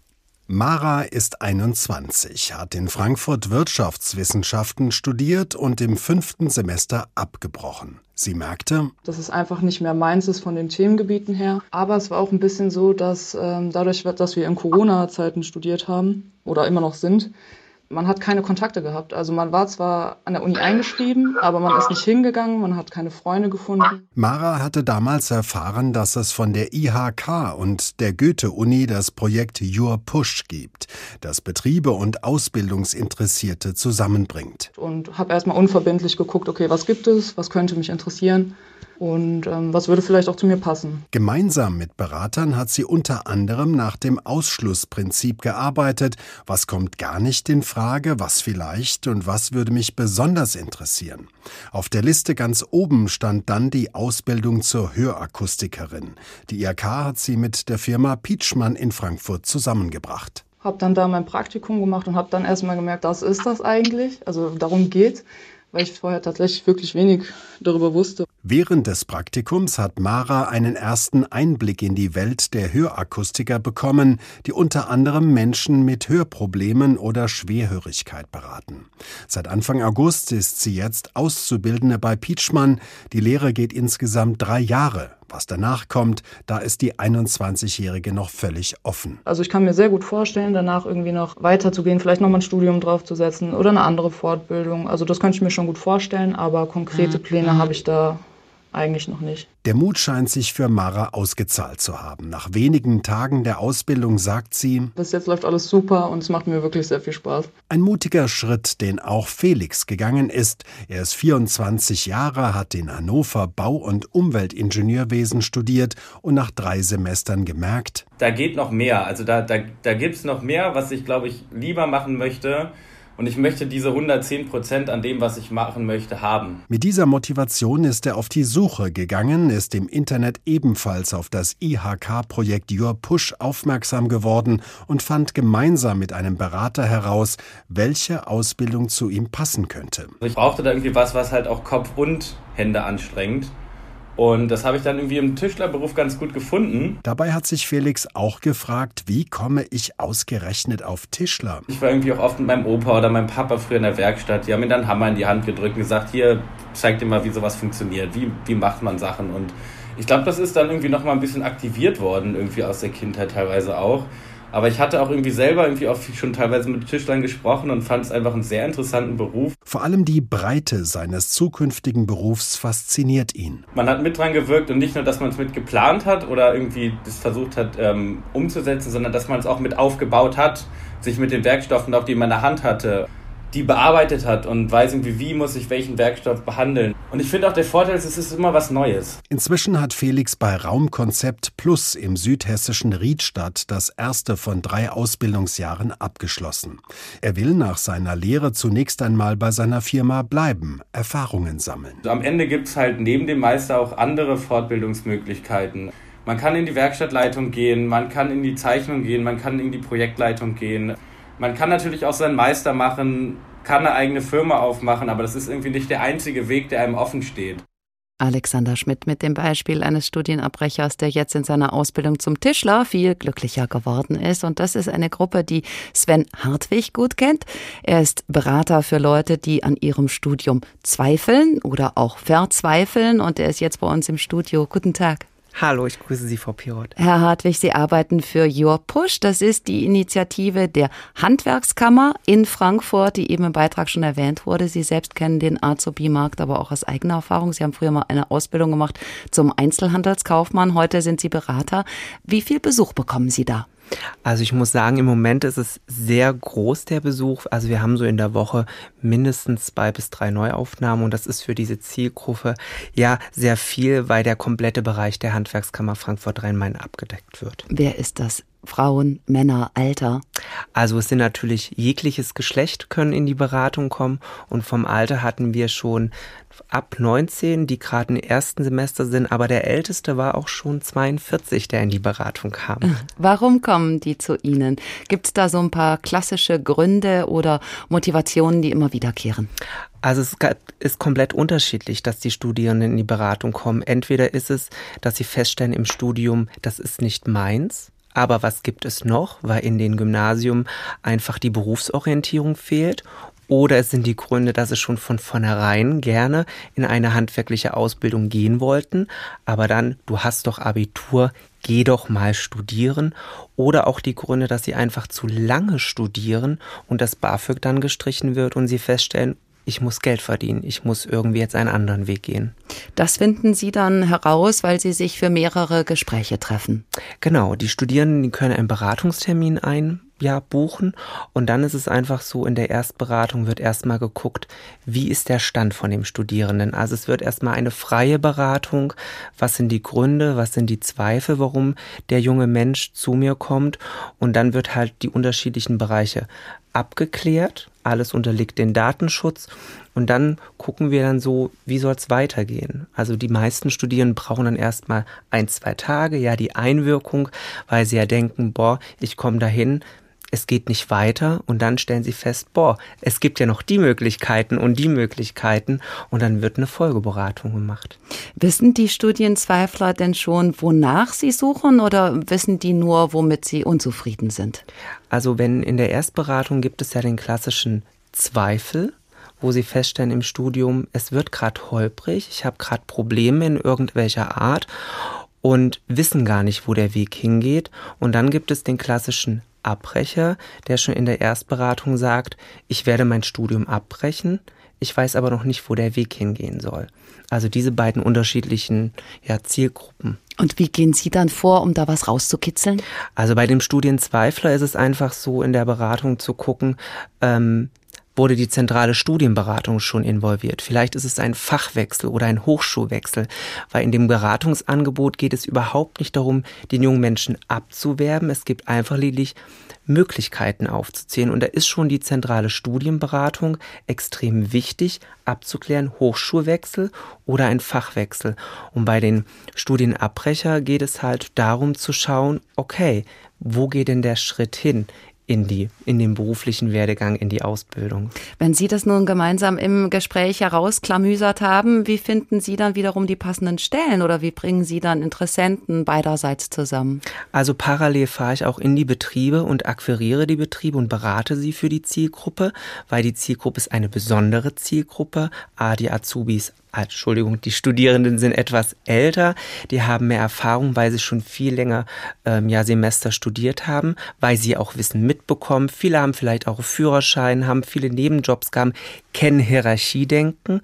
Mara ist 21, hat in Frankfurt Wirtschaftswissenschaften studiert und im fünften Semester abgebrochen. Sie merkte, dass es einfach nicht mehr meins ist von den Themengebieten her. Aber es war auch ein bisschen so, dass ähm, dadurch, dass wir in Corona-Zeiten studiert haben oder immer noch sind, man hat keine Kontakte gehabt. Also man war zwar an der Uni eingeschrieben, aber man ist nicht hingegangen, man hat keine Freunde gefunden. Mara hatte damals erfahren, dass es von der IHK und der Goethe-Uni das Projekt Your Push gibt, das Betriebe und Ausbildungsinteressierte zusammenbringt. Und habe erstmal unverbindlich geguckt, okay, was gibt es, was könnte mich interessieren und ähm, was würde vielleicht auch zu mir passen. Gemeinsam mit Beratern hat sie unter anderem nach dem Ausschlussprinzip gearbeitet. Was kommt gar nicht in Frage, was vielleicht und was würde mich besonders interessieren. Auf der Liste ganz oben stand dann die Ausbildung zur Hörakustikerin. Die IRK hat sie mit der Firma Pietschmann in Frankfurt zusammengebracht. Habe dann da mein Praktikum gemacht und habe dann erstmal gemerkt, das ist das eigentlich, also darum geht weil ich vorher tatsächlich wirklich wenig darüber wusste. Während des Praktikums hat Mara einen ersten Einblick in die Welt der Hörakustiker bekommen, die unter anderem Menschen mit Hörproblemen oder Schwerhörigkeit beraten. Seit Anfang August ist sie jetzt Auszubildende bei Pietschmann. Die Lehre geht insgesamt drei Jahre. Was danach kommt, da ist die 21-Jährige noch völlig offen. Also ich kann mir sehr gut vorstellen, danach irgendwie noch weiterzugehen, vielleicht nochmal ein Studium draufzusetzen oder eine andere Fortbildung. Also das könnte ich mir schon gut vorstellen, aber konkrete mhm. Pläne mhm. habe ich da eigentlich noch nicht. Der Mut scheint sich für Mara ausgezahlt zu haben. Nach wenigen Tagen der Ausbildung sagt sie, bis jetzt läuft alles super und es macht mir wirklich sehr viel Spaß. Ein mutiger Schritt, den auch Felix gegangen ist. Er ist 24 Jahre, hat in Hannover Bau- und Umweltingenieurwesen studiert und nach drei Semestern gemerkt, da geht noch mehr. Also da, da, da gibt es noch mehr, was ich, glaube ich, lieber machen möchte Und ich möchte diese 110 Prozent an dem, was ich machen möchte, haben. Mit dieser Motivation ist er auf die Suche gegangen, ist im Internet ebenfalls auf das IHK-Projekt Your Push aufmerksam geworden und fand gemeinsam mit einem Berater heraus, welche Ausbildung zu ihm passen könnte. Ich brauchte da irgendwie was, was halt auch Kopf und Hände anstrengt. Und das habe ich dann irgendwie im Tischlerberuf ganz gut gefunden. Dabei hat sich Felix auch gefragt, wie komme ich ausgerechnet auf Tischler? Ich war irgendwie auch oft mit meinem Opa oder meinem Papa früher in der Werkstatt. Die haben mir dann Hammer in die Hand gedrückt und gesagt, hier, zeig dir mal, wie sowas funktioniert. Wie, wie macht man Sachen? Und ich glaube, das ist dann irgendwie noch mal ein bisschen aktiviert worden, irgendwie aus der Kindheit teilweise auch. Aber ich hatte auch irgendwie selber irgendwie auch schon teilweise mit Tischlern gesprochen und fand es einfach einen sehr interessanten Beruf. Vor allem die Breite seines zukünftigen Berufs fasziniert ihn. Man hat mit dran gewirkt und nicht nur, dass man es mit geplant hat oder irgendwie das versucht hat ähm, umzusetzen, sondern dass man es auch mit aufgebaut hat, sich mit den Werkstoffen, auch die man in der Hand hatte, die bearbeitet hat und weiß irgendwie, wie muss ich welchen Werkstoff behandeln. Und ich finde auch der Vorteil ist, es ist immer was Neues. Inzwischen hat Felix bei Raumkonzept Plus im südhessischen Riedstadt das erste von drei Ausbildungsjahren abgeschlossen. Er will nach seiner Lehre zunächst einmal bei seiner Firma bleiben, Erfahrungen sammeln. Am Ende gibt es halt neben dem Meister auch andere Fortbildungsmöglichkeiten. Man kann in die Werkstattleitung gehen, man kann in die Zeichnung gehen, man kann in die Projektleitung gehen. Man kann natürlich auch seinen Meister machen, kann eine eigene Firma aufmachen, aber das ist irgendwie nicht der einzige Weg, der einem offen steht. Alexander Schmidt mit dem Beispiel eines Studienabbrechers, der jetzt in seiner Ausbildung zum Tischler viel glücklicher geworden ist. Und das ist eine Gruppe, die Sven Hartwig gut kennt. Er ist Berater für Leute, die an ihrem Studium zweifeln oder auch verzweifeln. Und er ist jetzt bei uns im Studio. Guten Tag. Hallo, ich grüße Sie, Frau Pirot. Herr Hartwig, Sie arbeiten für Your Push. Das ist die Initiative der Handwerkskammer in Frankfurt, die eben im Beitrag schon erwähnt wurde. Sie selbst kennen den Azubi-Markt aber auch aus eigener Erfahrung. Sie haben früher mal eine Ausbildung gemacht zum Einzelhandelskaufmann. Heute sind Sie Berater. Wie viel Besuch bekommen Sie da? Also ich muss sagen, im Moment ist es sehr groß, der Besuch. Also wir haben so in der Woche mindestens zwei bis drei Neuaufnahmen und das ist für diese Zielgruppe ja sehr viel, weil der komplette Bereich der Handwerkskammer Frankfurt-Rhein-Main abgedeckt wird. Wer ist das? Frauen, Männer, Alter? Also es sind natürlich jegliches Geschlecht können in die Beratung kommen und vom Alter hatten wir schon ab 19, die gerade im ersten Semester sind, aber der älteste war auch schon 42, der in die Beratung kam. Warum kommen die zu Ihnen? Gibt es da so ein paar klassische Gründe oder Motivationen, die immer wiederkehren? Also es ist komplett unterschiedlich, dass die Studierenden in die Beratung kommen. Entweder ist es, dass sie feststellen im Studium, das ist nicht meins, aber was gibt es noch, weil in den Gymnasium einfach die Berufsorientierung fehlt? Oder es sind die Gründe, dass sie schon von vornherein gerne in eine handwerkliche Ausbildung gehen wollten, aber dann, du hast doch Abitur, geh doch mal studieren. Oder auch die Gründe, dass sie einfach zu lange studieren und das BAföG dann gestrichen wird und sie feststellen, ich muss Geld verdienen, ich muss irgendwie jetzt einen anderen Weg gehen. Das finden Sie dann heraus, weil Sie sich für mehrere Gespräche treffen. Genau, die Studierenden die können einen Beratungstermin ein, ja, buchen. Und dann ist es einfach so, in der Erstberatung wird erstmal geguckt, wie ist der Stand von dem Studierenden. Also es wird erstmal eine freie Beratung, was sind die Gründe, was sind die Zweifel, warum der junge Mensch zu mir kommt? Und dann wird halt die unterschiedlichen Bereiche abgeklärt, alles unterliegt den Datenschutz. Und dann gucken wir dann so, wie soll es weitergehen. Also die meisten Studierenden brauchen dann erstmal ein, zwei Tage, ja, die Einwirkung, weil sie ja denken, boah, ich komme dahin, es geht nicht weiter und dann stellen sie fest, boah, es gibt ja noch die Möglichkeiten und die Möglichkeiten und dann wird eine Folgeberatung gemacht. Wissen die Studienzweifler denn schon, wonach sie suchen oder wissen die nur, womit sie unzufrieden sind? Also wenn in der Erstberatung gibt es ja den klassischen Zweifel, wo sie feststellen im Studium, es wird gerade holprig, ich habe gerade Probleme in irgendwelcher Art und wissen gar nicht, wo der Weg hingeht. Und dann gibt es den klassischen Abbrecher, der schon in der Erstberatung sagt, ich werde mein Studium abbrechen, ich weiß aber noch nicht, wo der Weg hingehen soll. Also diese beiden unterschiedlichen ja, Zielgruppen. Und wie gehen Sie dann vor, um da was rauszukitzeln? Also bei dem Studienzweifler ist es einfach so, in der Beratung zu gucken, ähm, wurde die zentrale Studienberatung schon involviert. Vielleicht ist es ein Fachwechsel oder ein Hochschulwechsel, weil in dem Beratungsangebot geht es überhaupt nicht darum, den jungen Menschen abzuwerben. Es gibt einfach lediglich Möglichkeiten aufzuzählen. Und da ist schon die zentrale Studienberatung extrem wichtig, abzuklären, Hochschulwechsel oder ein Fachwechsel. Und bei den Studienabbrecher geht es halt darum zu schauen, okay, wo geht denn der Schritt hin? In die, in den beruflichen Werdegang, in die Ausbildung. Wenn Sie das nun gemeinsam im Gespräch herausklamüsert haben, wie finden Sie dann wiederum die passenden Stellen oder wie bringen Sie dann Interessenten beiderseits zusammen? Also parallel fahre ich auch in die Betriebe und akquiriere die Betriebe und berate sie für die Zielgruppe, weil die Zielgruppe ist eine besondere Zielgruppe. A, die Azubis Entschuldigung, die Studierenden sind etwas älter, die haben mehr Erfahrung, weil sie schon viel länger ähm, ja, Semester studiert haben, weil sie auch Wissen mitbekommen. Viele haben vielleicht auch Führerschein, haben viele Nebenjobs gehabt, kennen Hierarchiedenken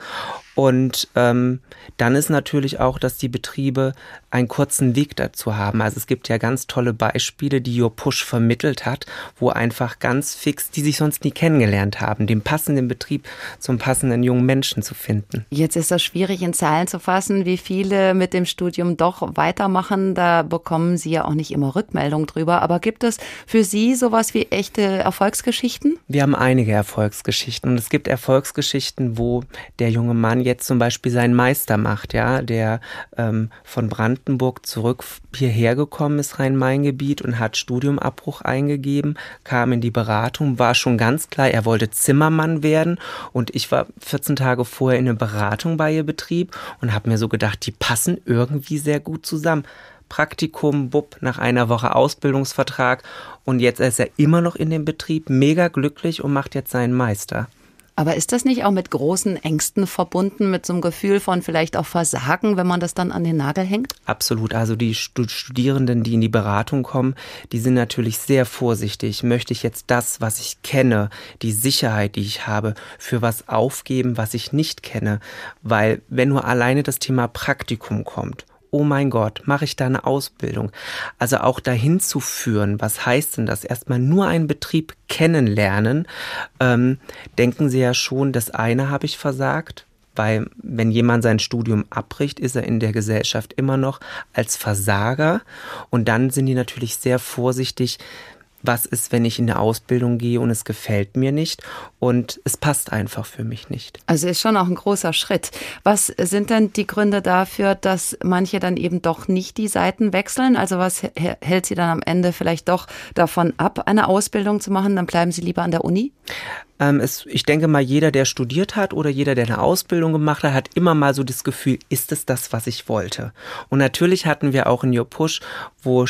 und ähm, dann ist natürlich auch, dass die Betriebe einen kurzen Weg dazu haben. Also es gibt ja ganz tolle Beispiele, die Your Push vermittelt hat, wo einfach ganz fix, die sich sonst nie kennengelernt haben, den passenden Betrieb zum passenden jungen Menschen zu finden. Jetzt ist das schwierig in Zahlen zu fassen, wie viele mit dem Studium doch weitermachen. Da bekommen Sie ja auch nicht immer Rückmeldung drüber. Aber gibt es für Sie sowas wie echte Erfolgsgeschichten? Wir haben einige Erfolgsgeschichten und es gibt Erfolgsgeschichten, wo der junge Mann jetzt zum Beispiel seinen Meister macht, ja, der ähm, von Brandenburg zurück hierher gekommen ist, Rhein-Main-Gebiet und hat Studiumabbruch eingegeben, kam in die Beratung, war schon ganz klar, er wollte Zimmermann werden und ich war 14 Tage vorher in eine Beratung bei ihr Betrieb und habe mir so gedacht, die passen irgendwie sehr gut zusammen. Praktikum, Bub, nach einer Woche Ausbildungsvertrag und jetzt ist er immer noch in dem Betrieb, mega glücklich und macht jetzt seinen Meister. Aber ist das nicht auch mit großen Ängsten verbunden, mit so einem Gefühl von vielleicht auch Versagen, wenn man das dann an den Nagel hängt? Absolut. Also die Studierenden, die in die Beratung kommen, die sind natürlich sehr vorsichtig. Möchte ich jetzt das, was ich kenne, die Sicherheit, die ich habe, für was aufgeben, was ich nicht kenne? Weil wenn nur alleine das Thema Praktikum kommt, oh mein Gott, mache ich da eine Ausbildung? Also auch dahin zu führen, was heißt denn das? Erstmal nur einen Betrieb kennenlernen, ähm, denken Sie ja schon, das eine habe ich versagt, weil wenn jemand sein Studium abbricht, ist er in der Gesellschaft immer noch als Versager und dann sind die natürlich sehr vorsichtig, was ist, wenn ich in eine Ausbildung gehe und es gefällt mir nicht und es passt einfach für mich nicht. Also ist schon auch ein großer Schritt. Was sind denn die Gründe dafür, dass manche dann eben doch nicht die Seiten wechseln? Also was hält sie dann am Ende vielleicht doch davon ab, eine Ausbildung zu machen? Dann bleiben sie lieber an der Uni? Ähm, es, ich denke mal, jeder, der studiert hat oder jeder, der eine Ausbildung gemacht hat, hat immer mal so das Gefühl, ist es das, was ich wollte? Und natürlich hatten wir auch in Your Push, wo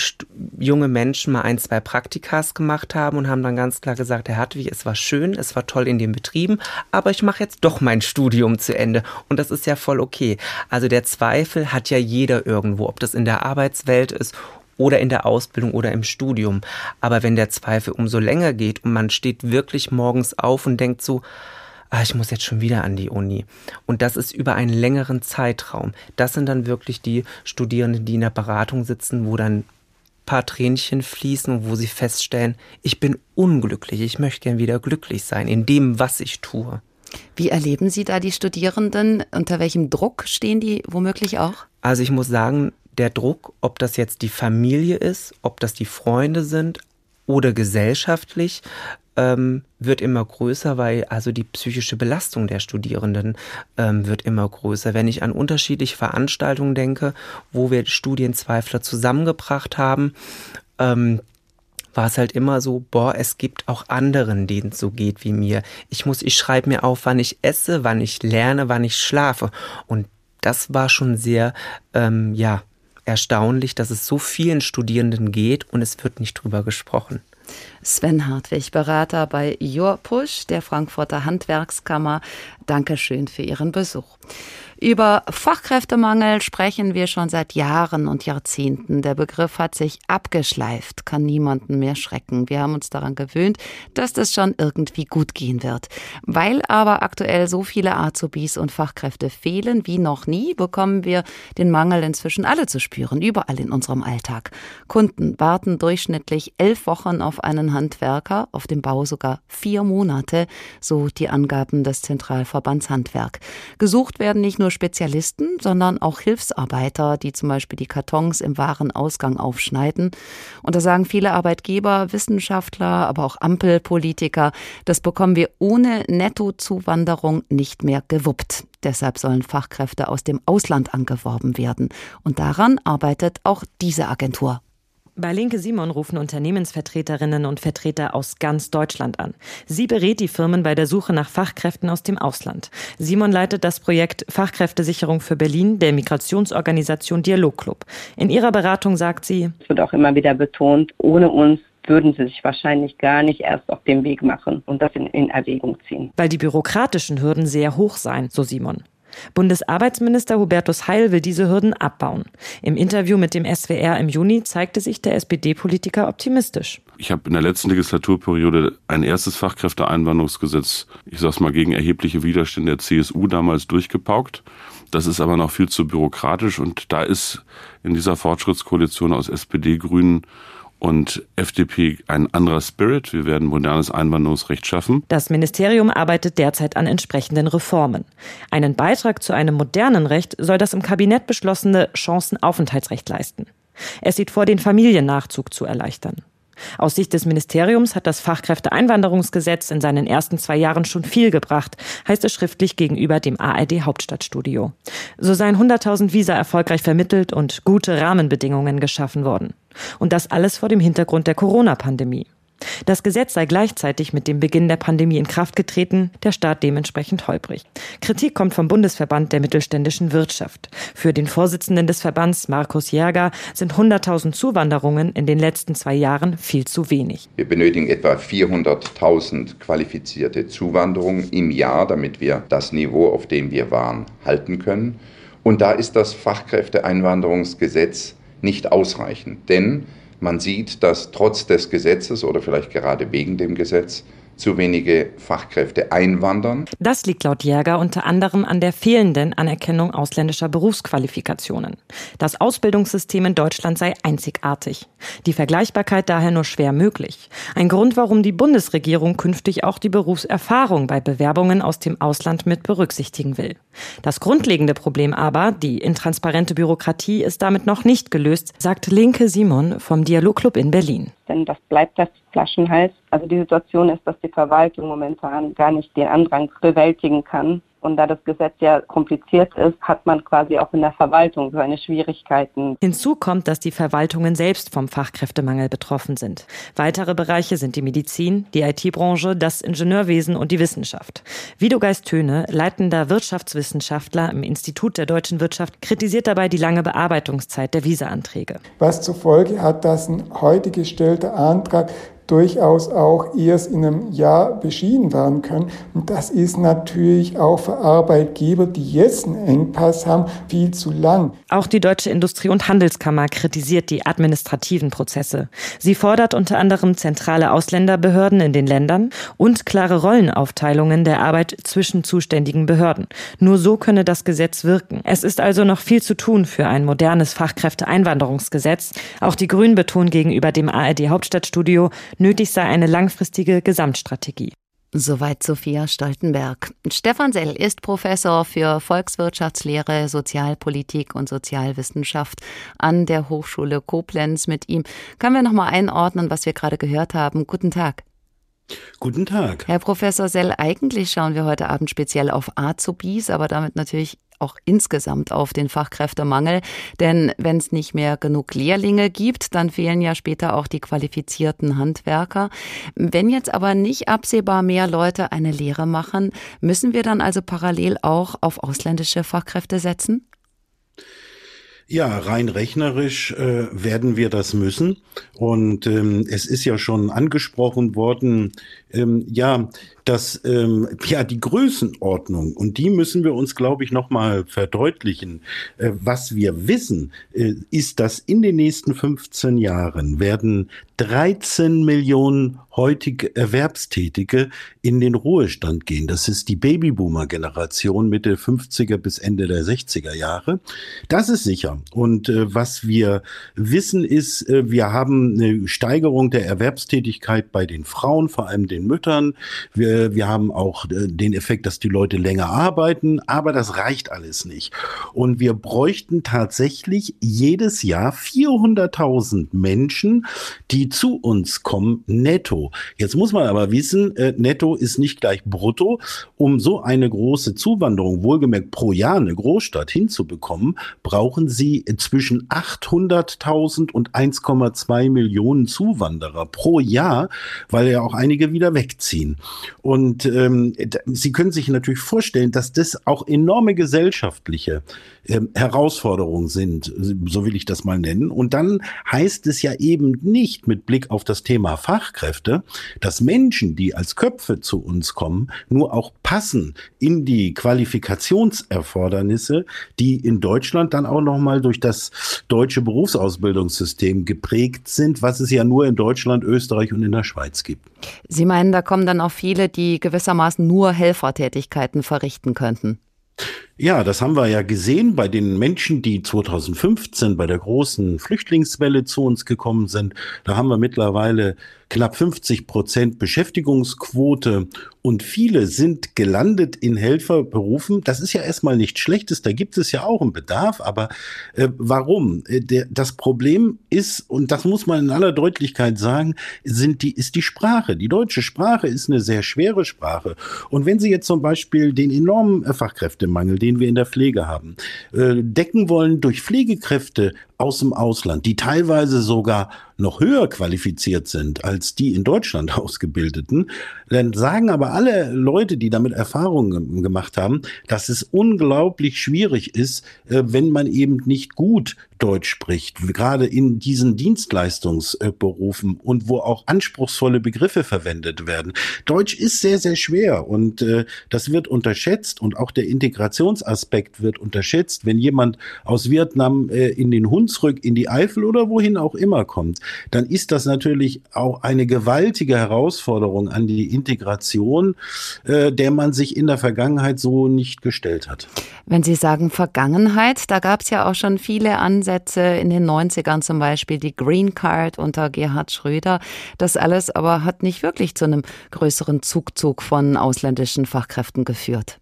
junge Menschen mal ein, zwei Praktikas gemacht haben und haben dann ganz klar gesagt, Herr Hartwig, es war schön, es war toll in den Betrieben, aber ich mache jetzt doch mein Studium zu Ende. Und das ist ja voll okay. Also der Zweifel hat ja jeder irgendwo, ob das in der Arbeitswelt ist oder in der Ausbildung oder im Studium. Aber wenn der Zweifel umso länger geht und man steht wirklich morgens auf und denkt so, ah, ich muss jetzt schon wieder an die Uni. Und das ist über einen längeren Zeitraum. Das sind dann wirklich die Studierenden, die in der Beratung sitzen, wo dann paar Tränchen fließen, wo sie feststellen, ich bin unglücklich, ich möchte gern wieder glücklich sein in dem, was ich tue. Wie erleben Sie da die Studierenden? Unter welchem Druck stehen die womöglich auch? Also ich muss sagen, der Druck, ob das jetzt die Familie ist, ob das die Freunde sind oder gesellschaftlich, ähm, wird immer größer, weil also die psychische Belastung der Studierenden ähm, wird immer größer. Wenn ich an unterschiedliche Veranstaltungen denke, wo wir Studienzweifler zusammengebracht haben, ähm, war es halt immer so, boah, es gibt auch anderen, denen es so geht wie mir. Ich muss, ich schreibe mir auf, wann ich esse, wann ich lerne, wann ich schlafe. Und das war schon sehr, ähm, ja, erstaunlich, dass es so vielen Studierenden geht und es wird nicht drüber gesprochen. Sven Hartwig, Berater bei Your Push der Frankfurter Handwerkskammer. Dankeschön für Ihren Besuch. Über Fachkräftemangel sprechen wir schon seit Jahren und Jahrzehnten. Der Begriff hat sich abgeschleift, kann niemanden mehr schrecken. Wir haben uns daran gewöhnt, dass das schon irgendwie gut gehen wird. Weil aber aktuell so viele Azubis und Fachkräfte fehlen wie noch nie, bekommen wir den Mangel inzwischen alle zu spüren, überall in unserem Alltag. Kunden warten durchschnittlich elf Wochen auf einen Handwerker, auf dem Bau sogar vier Monate, so die Angaben des Zentralverbands Handwerk. Gesucht werden nicht nur Spezialisten, sondern auch Hilfsarbeiter, die zum Beispiel die Kartons im Warenausgang aufschneiden. Und da sagen viele Arbeitgeber, Wissenschaftler, aber auch Ampelpolitiker, das bekommen wir ohne Nettozuwanderung nicht mehr gewuppt. Deshalb sollen Fachkräfte aus dem Ausland angeworben werden. Und daran arbeitet auch diese Agentur. Bei Linke Simon rufen Unternehmensvertreterinnen und Vertreter aus ganz Deutschland an. Sie berät die Firmen bei der Suche nach Fachkräften aus dem Ausland. Simon leitet das Projekt Fachkräftesicherung für Berlin der Migrationsorganisation Dialogclub. In ihrer Beratung sagt sie, es wird auch immer wieder betont, ohne uns würden sie sich wahrscheinlich gar nicht erst auf den Weg machen und das in, in Erwägung ziehen. Weil die bürokratischen Hürden sehr hoch seien, so Simon. Bundesarbeitsminister Hubertus Heil will diese Hürden abbauen. Im Interview mit dem SWR im Juni zeigte sich der SPD-Politiker optimistisch. Ich habe in der letzten Legislaturperiode ein erstes Fachkräfteeinwanderungsgesetz, ich sag's mal, gegen erhebliche Widerstände der CSU damals durchgepaukt. Das ist aber noch viel zu bürokratisch und da ist in dieser Fortschrittskoalition aus SPD, Grünen und FDP ein anderer Spirit. Wir werden modernes Einwanderungsrecht schaffen. Das Ministerium arbeitet derzeit an entsprechenden Reformen. Einen Beitrag zu einem modernen Recht soll das im Kabinett beschlossene Chancenaufenthaltsrecht leisten. Es sieht vor, den Familiennachzug zu erleichtern. Aus Sicht des Ministeriums hat das Fachkräfteeinwanderungsgesetz in seinen ersten zwei Jahren schon viel gebracht, heißt es schriftlich gegenüber dem ARD Hauptstadtstudio. So seien 100.000 Visa erfolgreich vermittelt und gute Rahmenbedingungen geschaffen worden. Und das alles vor dem Hintergrund der Corona-Pandemie. Das Gesetz sei gleichzeitig mit dem Beginn der Pandemie in Kraft getreten, der Staat dementsprechend holprig. Kritik kommt vom Bundesverband der mittelständischen Wirtschaft. Für den Vorsitzenden des Verbands, Markus Jäger, sind 100.000 Zuwanderungen in den letzten zwei Jahren viel zu wenig. Wir benötigen etwa 400.000 qualifizierte Zuwanderungen im Jahr, damit wir das Niveau, auf dem wir waren, halten können. Und da ist das Fachkräfteeinwanderungsgesetz nicht ausreichend, denn man sieht, dass trotz des Gesetzes oder vielleicht gerade wegen dem Gesetz zu wenige Fachkräfte einwandern. Das liegt laut Jäger unter anderem an der fehlenden Anerkennung ausländischer Berufsqualifikationen. Das Ausbildungssystem in Deutschland sei einzigartig. Die Vergleichbarkeit daher nur schwer möglich. Ein Grund, warum die Bundesregierung künftig auch die Berufserfahrung bei Bewerbungen aus dem Ausland mit berücksichtigen will. Das grundlegende Problem aber, die intransparente Bürokratie, ist damit noch nicht gelöst, sagt Linke Simon vom Dialogclub in Berlin denn das bleibt das Flaschenhals. Also die Situation ist, dass die Verwaltung momentan gar nicht den Andrang bewältigen kann. Und da das Gesetz ja kompliziert ist, hat man quasi auch in der Verwaltung seine Schwierigkeiten. Hinzu kommt, dass die Verwaltungen selbst vom Fachkräftemangel betroffen sind. Weitere Bereiche sind die Medizin, die IT-Branche, das Ingenieurwesen und die Wissenschaft. Widogeist Töne, leitender Wirtschaftswissenschaftler im Institut der deutschen Wirtschaft, kritisiert dabei die lange Bearbeitungszeit der Visa-Anträge. Was zur Folge hat, dass ein heute gestellter Antrag durchaus auch erst in einem Jahr beschieden werden können. Und das ist natürlich auch für Arbeitgeber, die jetzt einen Engpass haben, viel zu lang. Auch die Deutsche Industrie- und Handelskammer kritisiert die administrativen Prozesse. Sie fordert unter anderem zentrale Ausländerbehörden in den Ländern und klare Rollenaufteilungen der Arbeit zwischen zuständigen Behörden. Nur so könne das Gesetz wirken. Es ist also noch viel zu tun für ein modernes Fachkräfteeinwanderungsgesetz. Auch die Grünen betonen gegenüber dem ARD Hauptstadtstudio, Nötig sei eine langfristige Gesamtstrategie. Soweit Sophia Stoltenberg. Stefan Sell ist Professor für Volkswirtschaftslehre, Sozialpolitik und Sozialwissenschaft an der Hochschule Koblenz. Mit ihm können wir nochmal einordnen, was wir gerade gehört haben. Guten Tag. Guten Tag. Herr Professor Sell, eigentlich schauen wir heute Abend speziell auf Azubis, aber damit natürlich auch insgesamt auf den Fachkräftemangel. Denn wenn es nicht mehr genug Lehrlinge gibt, dann fehlen ja später auch die qualifizierten Handwerker. Wenn jetzt aber nicht absehbar mehr Leute eine Lehre machen, müssen wir dann also parallel auch auf ausländische Fachkräfte setzen? Ja, rein rechnerisch äh, werden wir das müssen. Und ähm, es ist ja schon angesprochen worden, ähm, ja, dass ähm, ja die Größenordnung und die müssen wir uns, glaube ich, noch mal verdeutlichen. Äh, was wir wissen, äh, ist, dass in den nächsten 15 Jahren werden 13 Millionen heutige Erwerbstätige in den Ruhestand gehen. Das ist die Babyboomer-Generation Mitte 50er bis Ende der 60er Jahre. Das ist sicher. Und äh, was wir wissen ist, äh, wir haben eine Steigerung der Erwerbstätigkeit bei den Frauen, vor allem den Müttern. Wir, wir haben auch äh, den Effekt, dass die Leute länger arbeiten, aber das reicht alles nicht. Und wir bräuchten tatsächlich jedes Jahr 400.000 Menschen, die zu uns kommen, netto. Jetzt muss man aber wissen, äh, netto ist nicht gleich brutto. Um so eine große Zuwanderung, wohlgemerkt pro Jahr eine Großstadt hinzubekommen, brauchen sie zwischen 800.000 und 1,2 Millionen Zuwanderer pro Jahr, weil ja auch einige wieder wegziehen. Und ähm, Sie können sich natürlich vorstellen, dass das auch enorme gesellschaftliche ähm, Herausforderungen sind, so will ich das mal nennen. Und dann heißt es ja eben nicht mit Blick auf das Thema Fachkräfte, dass Menschen, die als Köpfe zu uns kommen, nur auch passen in die Qualifikationserfordernisse, die in Deutschland dann auch nochmal durch das deutsche Berufsausbildungssystem geprägt sind, was es ja nur in Deutschland, Österreich und in der Schweiz gibt. Sie meinen, da kommen dann auch viele, die gewissermaßen nur Helfertätigkeiten verrichten könnten? Ja, das haben wir ja gesehen bei den Menschen, die 2015 bei der großen Flüchtlingswelle zu uns gekommen sind. Da haben wir mittlerweile knapp 50 Prozent Beschäftigungsquote und viele sind gelandet in Helferberufen. Das ist ja erstmal nichts Schlechtes, da gibt es ja auch einen Bedarf, aber äh, warum? Äh, der, das Problem ist, und das muss man in aller Deutlichkeit sagen, sind die, ist die Sprache. Die deutsche Sprache ist eine sehr schwere Sprache. Und wenn Sie jetzt zum Beispiel den enormen Fachkräftemangel, den wir in der Pflege haben, äh, decken wollen durch Pflegekräfte aus dem Ausland, die teilweise sogar noch höher qualifiziert sind als die in Deutschland ausgebildeten, dann sagen aber alle Leute, die damit Erfahrungen gemacht haben, dass es unglaublich schwierig ist, äh, wenn man eben nicht gut Deutsch spricht, gerade in diesen Dienstleistungsberufen und wo auch anspruchsvolle Begriffe verwendet werden. Deutsch ist sehr, sehr schwer und äh, das wird unterschätzt und auch der Integrationsaspekt wird unterschätzt. Wenn jemand aus Vietnam äh, in den Hunsrück, in die Eifel oder wohin auch immer kommt, dann ist das natürlich auch eine gewaltige Herausforderung an die Integration, äh, der man sich in der Vergangenheit so nicht gestellt hat. Wenn Sie sagen Vergangenheit, da gab es ja auch schon viele Ansätze in den 90ern zum Beispiel, die Green Card unter Gerhard Schröder. Das alles aber hat nicht wirklich zu einem größeren Zugzug von ausländischen Fachkräften geführt.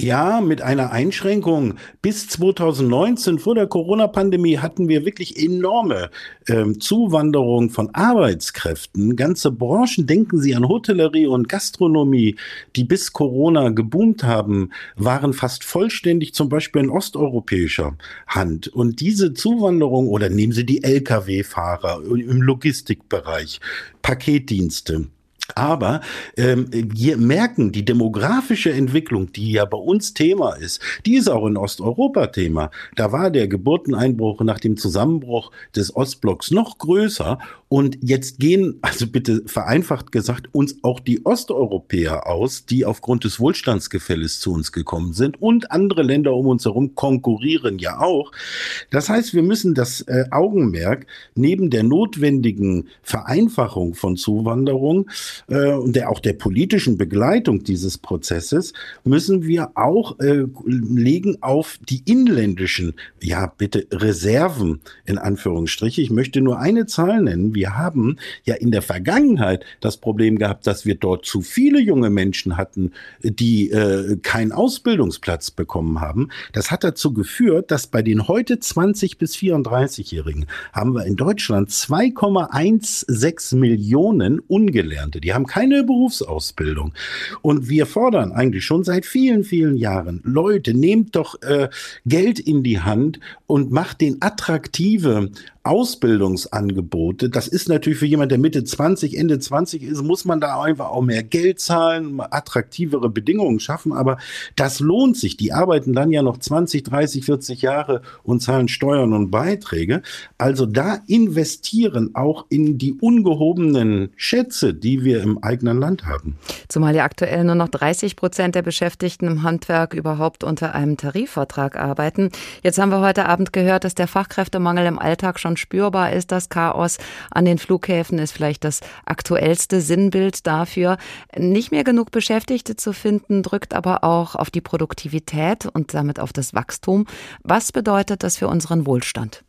Ja, mit einer Einschränkung. Bis 2019, vor der Corona-Pandemie, hatten wir wirklich enorme ähm, Zuwanderung von Arbeitskräften. Ganze Branchen, denken Sie an Hotellerie und Gastronomie, die bis Corona geboomt haben, waren fast vollständig zum Beispiel in osteuropäischer Hand. Und diese Zuwanderung, oder nehmen Sie die Lkw-Fahrer im Logistikbereich, Paketdienste, aber ähm, wir merken, die demografische Entwicklung, die ja bei uns Thema ist, die ist auch in Osteuropa Thema. Da war der Geburteneinbruch nach dem Zusammenbruch des Ostblocks noch größer. Und jetzt gehen, also bitte vereinfacht gesagt, uns auch die Osteuropäer aus, die aufgrund des Wohlstandsgefälles zu uns gekommen sind. Und andere Länder um uns herum konkurrieren ja auch. Das heißt, wir müssen das äh, Augenmerk neben der notwendigen Vereinfachung von Zuwanderung äh, und der, auch der politischen Begleitung dieses Prozesses müssen wir auch äh, legen auf die inländischen, ja bitte Reserven in Anführungsstriche. Ich möchte nur eine Zahl nennen. Wir haben ja in der Vergangenheit das Problem gehabt, dass wir dort zu viele junge Menschen hatten, die äh, keinen Ausbildungsplatz bekommen haben. Das hat dazu geführt, dass bei den heute 20 bis 34-Jährigen haben wir in Deutschland 2,16 Millionen Ungelernte. Die haben keine Berufsausbildung. Und wir fordern eigentlich schon seit vielen, vielen Jahren, Leute, nehmt doch äh, Geld in die Hand und macht den attraktive Ausbildungsangebote. Das ist natürlich für jemand, der Mitte 20, Ende 20 ist, muss man da einfach auch mehr Geld zahlen, attraktivere Bedingungen schaffen. Aber das lohnt sich. Die arbeiten dann ja noch 20, 30, 40 Jahre und zahlen Steuern und Beiträge. Also da investieren auch in die ungehobenen Schätze, die wir im eigenen Land haben. Zumal ja aktuell nur noch 30 Prozent der Beschäftigten im Handwerk überhaupt unter einem Tarifvertrag arbeiten. Jetzt haben wir heute Abend gehört, dass der Fachkräftemangel im Alltag schon spürbar ist. Das Chaos an den Flughäfen ist vielleicht das aktuellste Sinnbild dafür. Nicht mehr genug Beschäftigte zu finden, drückt aber auch auf die Produktivität und damit auf das Wachstum. Was bedeutet das für unseren Wohlstand?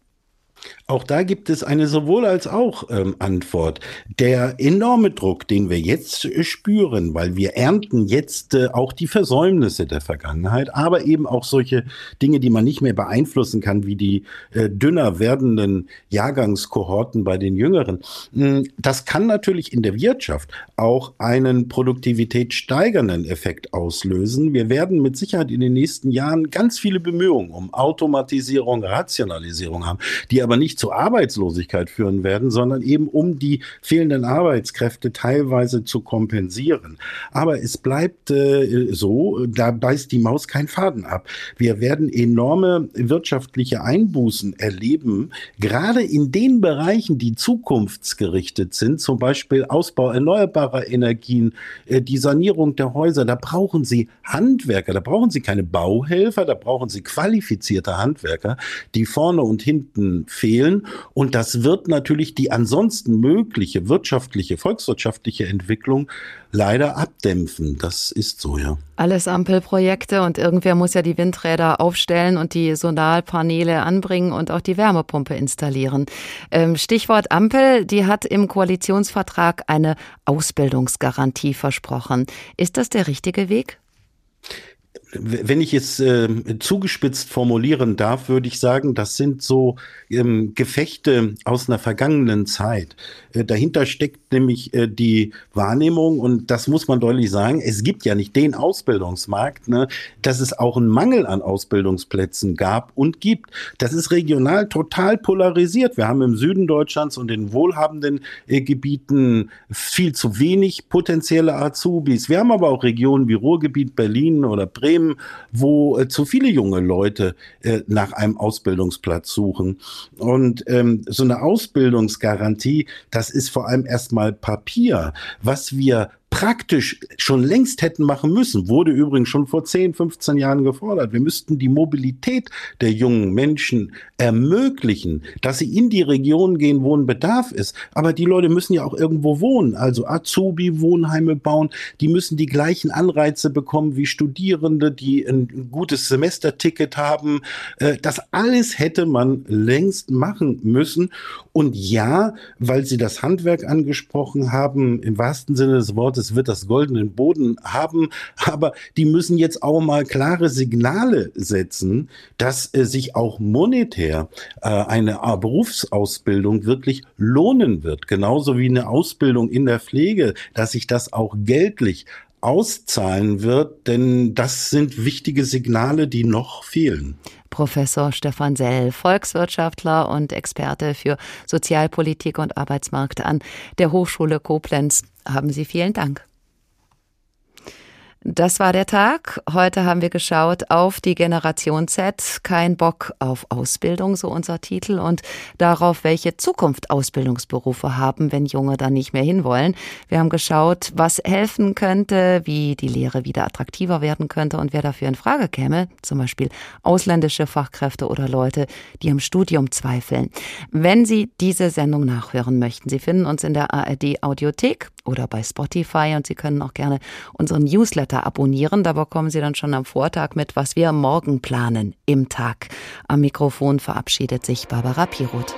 Auch da gibt es eine sowohl als auch ähm, Antwort. Der enorme Druck, den wir jetzt äh, spüren, weil wir ernten jetzt äh, auch die Versäumnisse der Vergangenheit, aber eben auch solche Dinge, die man nicht mehr beeinflussen kann, wie die äh, dünner werdenden Jahrgangskohorten bei den Jüngeren. Hm, das kann natürlich in der Wirtschaft auch einen produktivitätssteigernden Effekt auslösen. Wir werden mit Sicherheit in den nächsten Jahren ganz viele Bemühungen um Automatisierung, Rationalisierung haben, die aber nicht zur Arbeitslosigkeit führen werden, sondern eben um die fehlenden Arbeitskräfte teilweise zu kompensieren. Aber es bleibt äh, so, da beißt die Maus keinen Faden ab. Wir werden enorme wirtschaftliche Einbußen erleben, gerade in den Bereichen, die zukunftsgerichtet sind, zum Beispiel Ausbau erneuerbarer Energien, äh, die Sanierung der Häuser. Da brauchen Sie Handwerker, da brauchen Sie keine Bauhelfer, da brauchen Sie qualifizierte Handwerker, die vorne und hinten fehlen. Und das wird natürlich die ansonsten mögliche wirtschaftliche, volkswirtschaftliche Entwicklung leider abdämpfen. Das ist so, ja. Alles Ampelprojekte und irgendwer muss ja die Windräder aufstellen und die Solarpaneele anbringen und auch die Wärmepumpe installieren. Ähm, Stichwort Ampel, die hat im Koalitionsvertrag eine Ausbildungsgarantie versprochen. Ist das der richtige Weg? Wenn ich es äh, zugespitzt formulieren darf, würde ich sagen, das sind so ähm, Gefechte aus einer vergangenen Zeit. Äh, dahinter steckt nämlich äh, die Wahrnehmung, und das muss man deutlich sagen, es gibt ja nicht den Ausbildungsmarkt, ne, dass es auch einen Mangel an Ausbildungsplätzen gab und gibt. Das ist regional total polarisiert. Wir haben im Süden Deutschlands und in wohlhabenden äh, Gebieten viel zu wenig potenzielle Azubis. Wir haben aber auch Regionen wie Ruhrgebiet, Berlin oder Bremen, wo äh, zu viele junge Leute äh, nach einem Ausbildungsplatz suchen. Und ähm, so eine Ausbildungsgarantie, das ist vor allem erstmal Papier. Was wir praktisch schon längst hätten machen müssen, wurde übrigens schon vor 10, 15 Jahren gefordert. Wir müssten die Mobilität der jungen Menschen ermöglichen, dass sie in die Region gehen, wo ein Bedarf ist. Aber die Leute müssen ja auch irgendwo wohnen, also Azubi-Wohnheime bauen. Die müssen die gleichen Anreize bekommen wie Studierende, die ein gutes Semesterticket haben. Äh, das alles hätte man längst machen müssen. Und ja, weil Sie das Handwerk angesprochen haben, im wahrsten Sinne des Wortes, es wird das goldenen Boden haben, aber die müssen jetzt auch mal klare Signale setzen, dass äh, sich auch monetär äh, eine äh, Berufsausbildung wirklich lohnen wird, genauso wie eine Ausbildung in der Pflege, dass sich das auch geldlich auszahlen wird, denn das sind wichtige Signale, die noch fehlen. Professor Stefan Sell, Volkswirtschaftler und Experte für Sozialpolitik und Arbeitsmarkt an der Hochschule Koblenz. Haben Sie vielen Dank. Das war der Tag. Heute haben wir geschaut auf die Generation Z. Kein Bock auf Ausbildung, so unser Titel, und darauf, welche Zukunft Ausbildungsberufe haben, wenn Junge da nicht mehr hinwollen. Wir haben geschaut, was helfen könnte, wie die Lehre wieder attraktiver werden könnte und wer dafür in Frage käme. Zum Beispiel ausländische Fachkräfte oder Leute, die am Studium zweifeln. Wenn Sie diese Sendung nachhören möchten, Sie finden uns in der ARD Audiothek oder bei Spotify und Sie können auch gerne unseren Newsletter abonnieren. Da bekommen Sie dann schon am Vortag mit, was wir morgen planen im Tag. Am Mikrofon verabschiedet sich Barbara Piroth.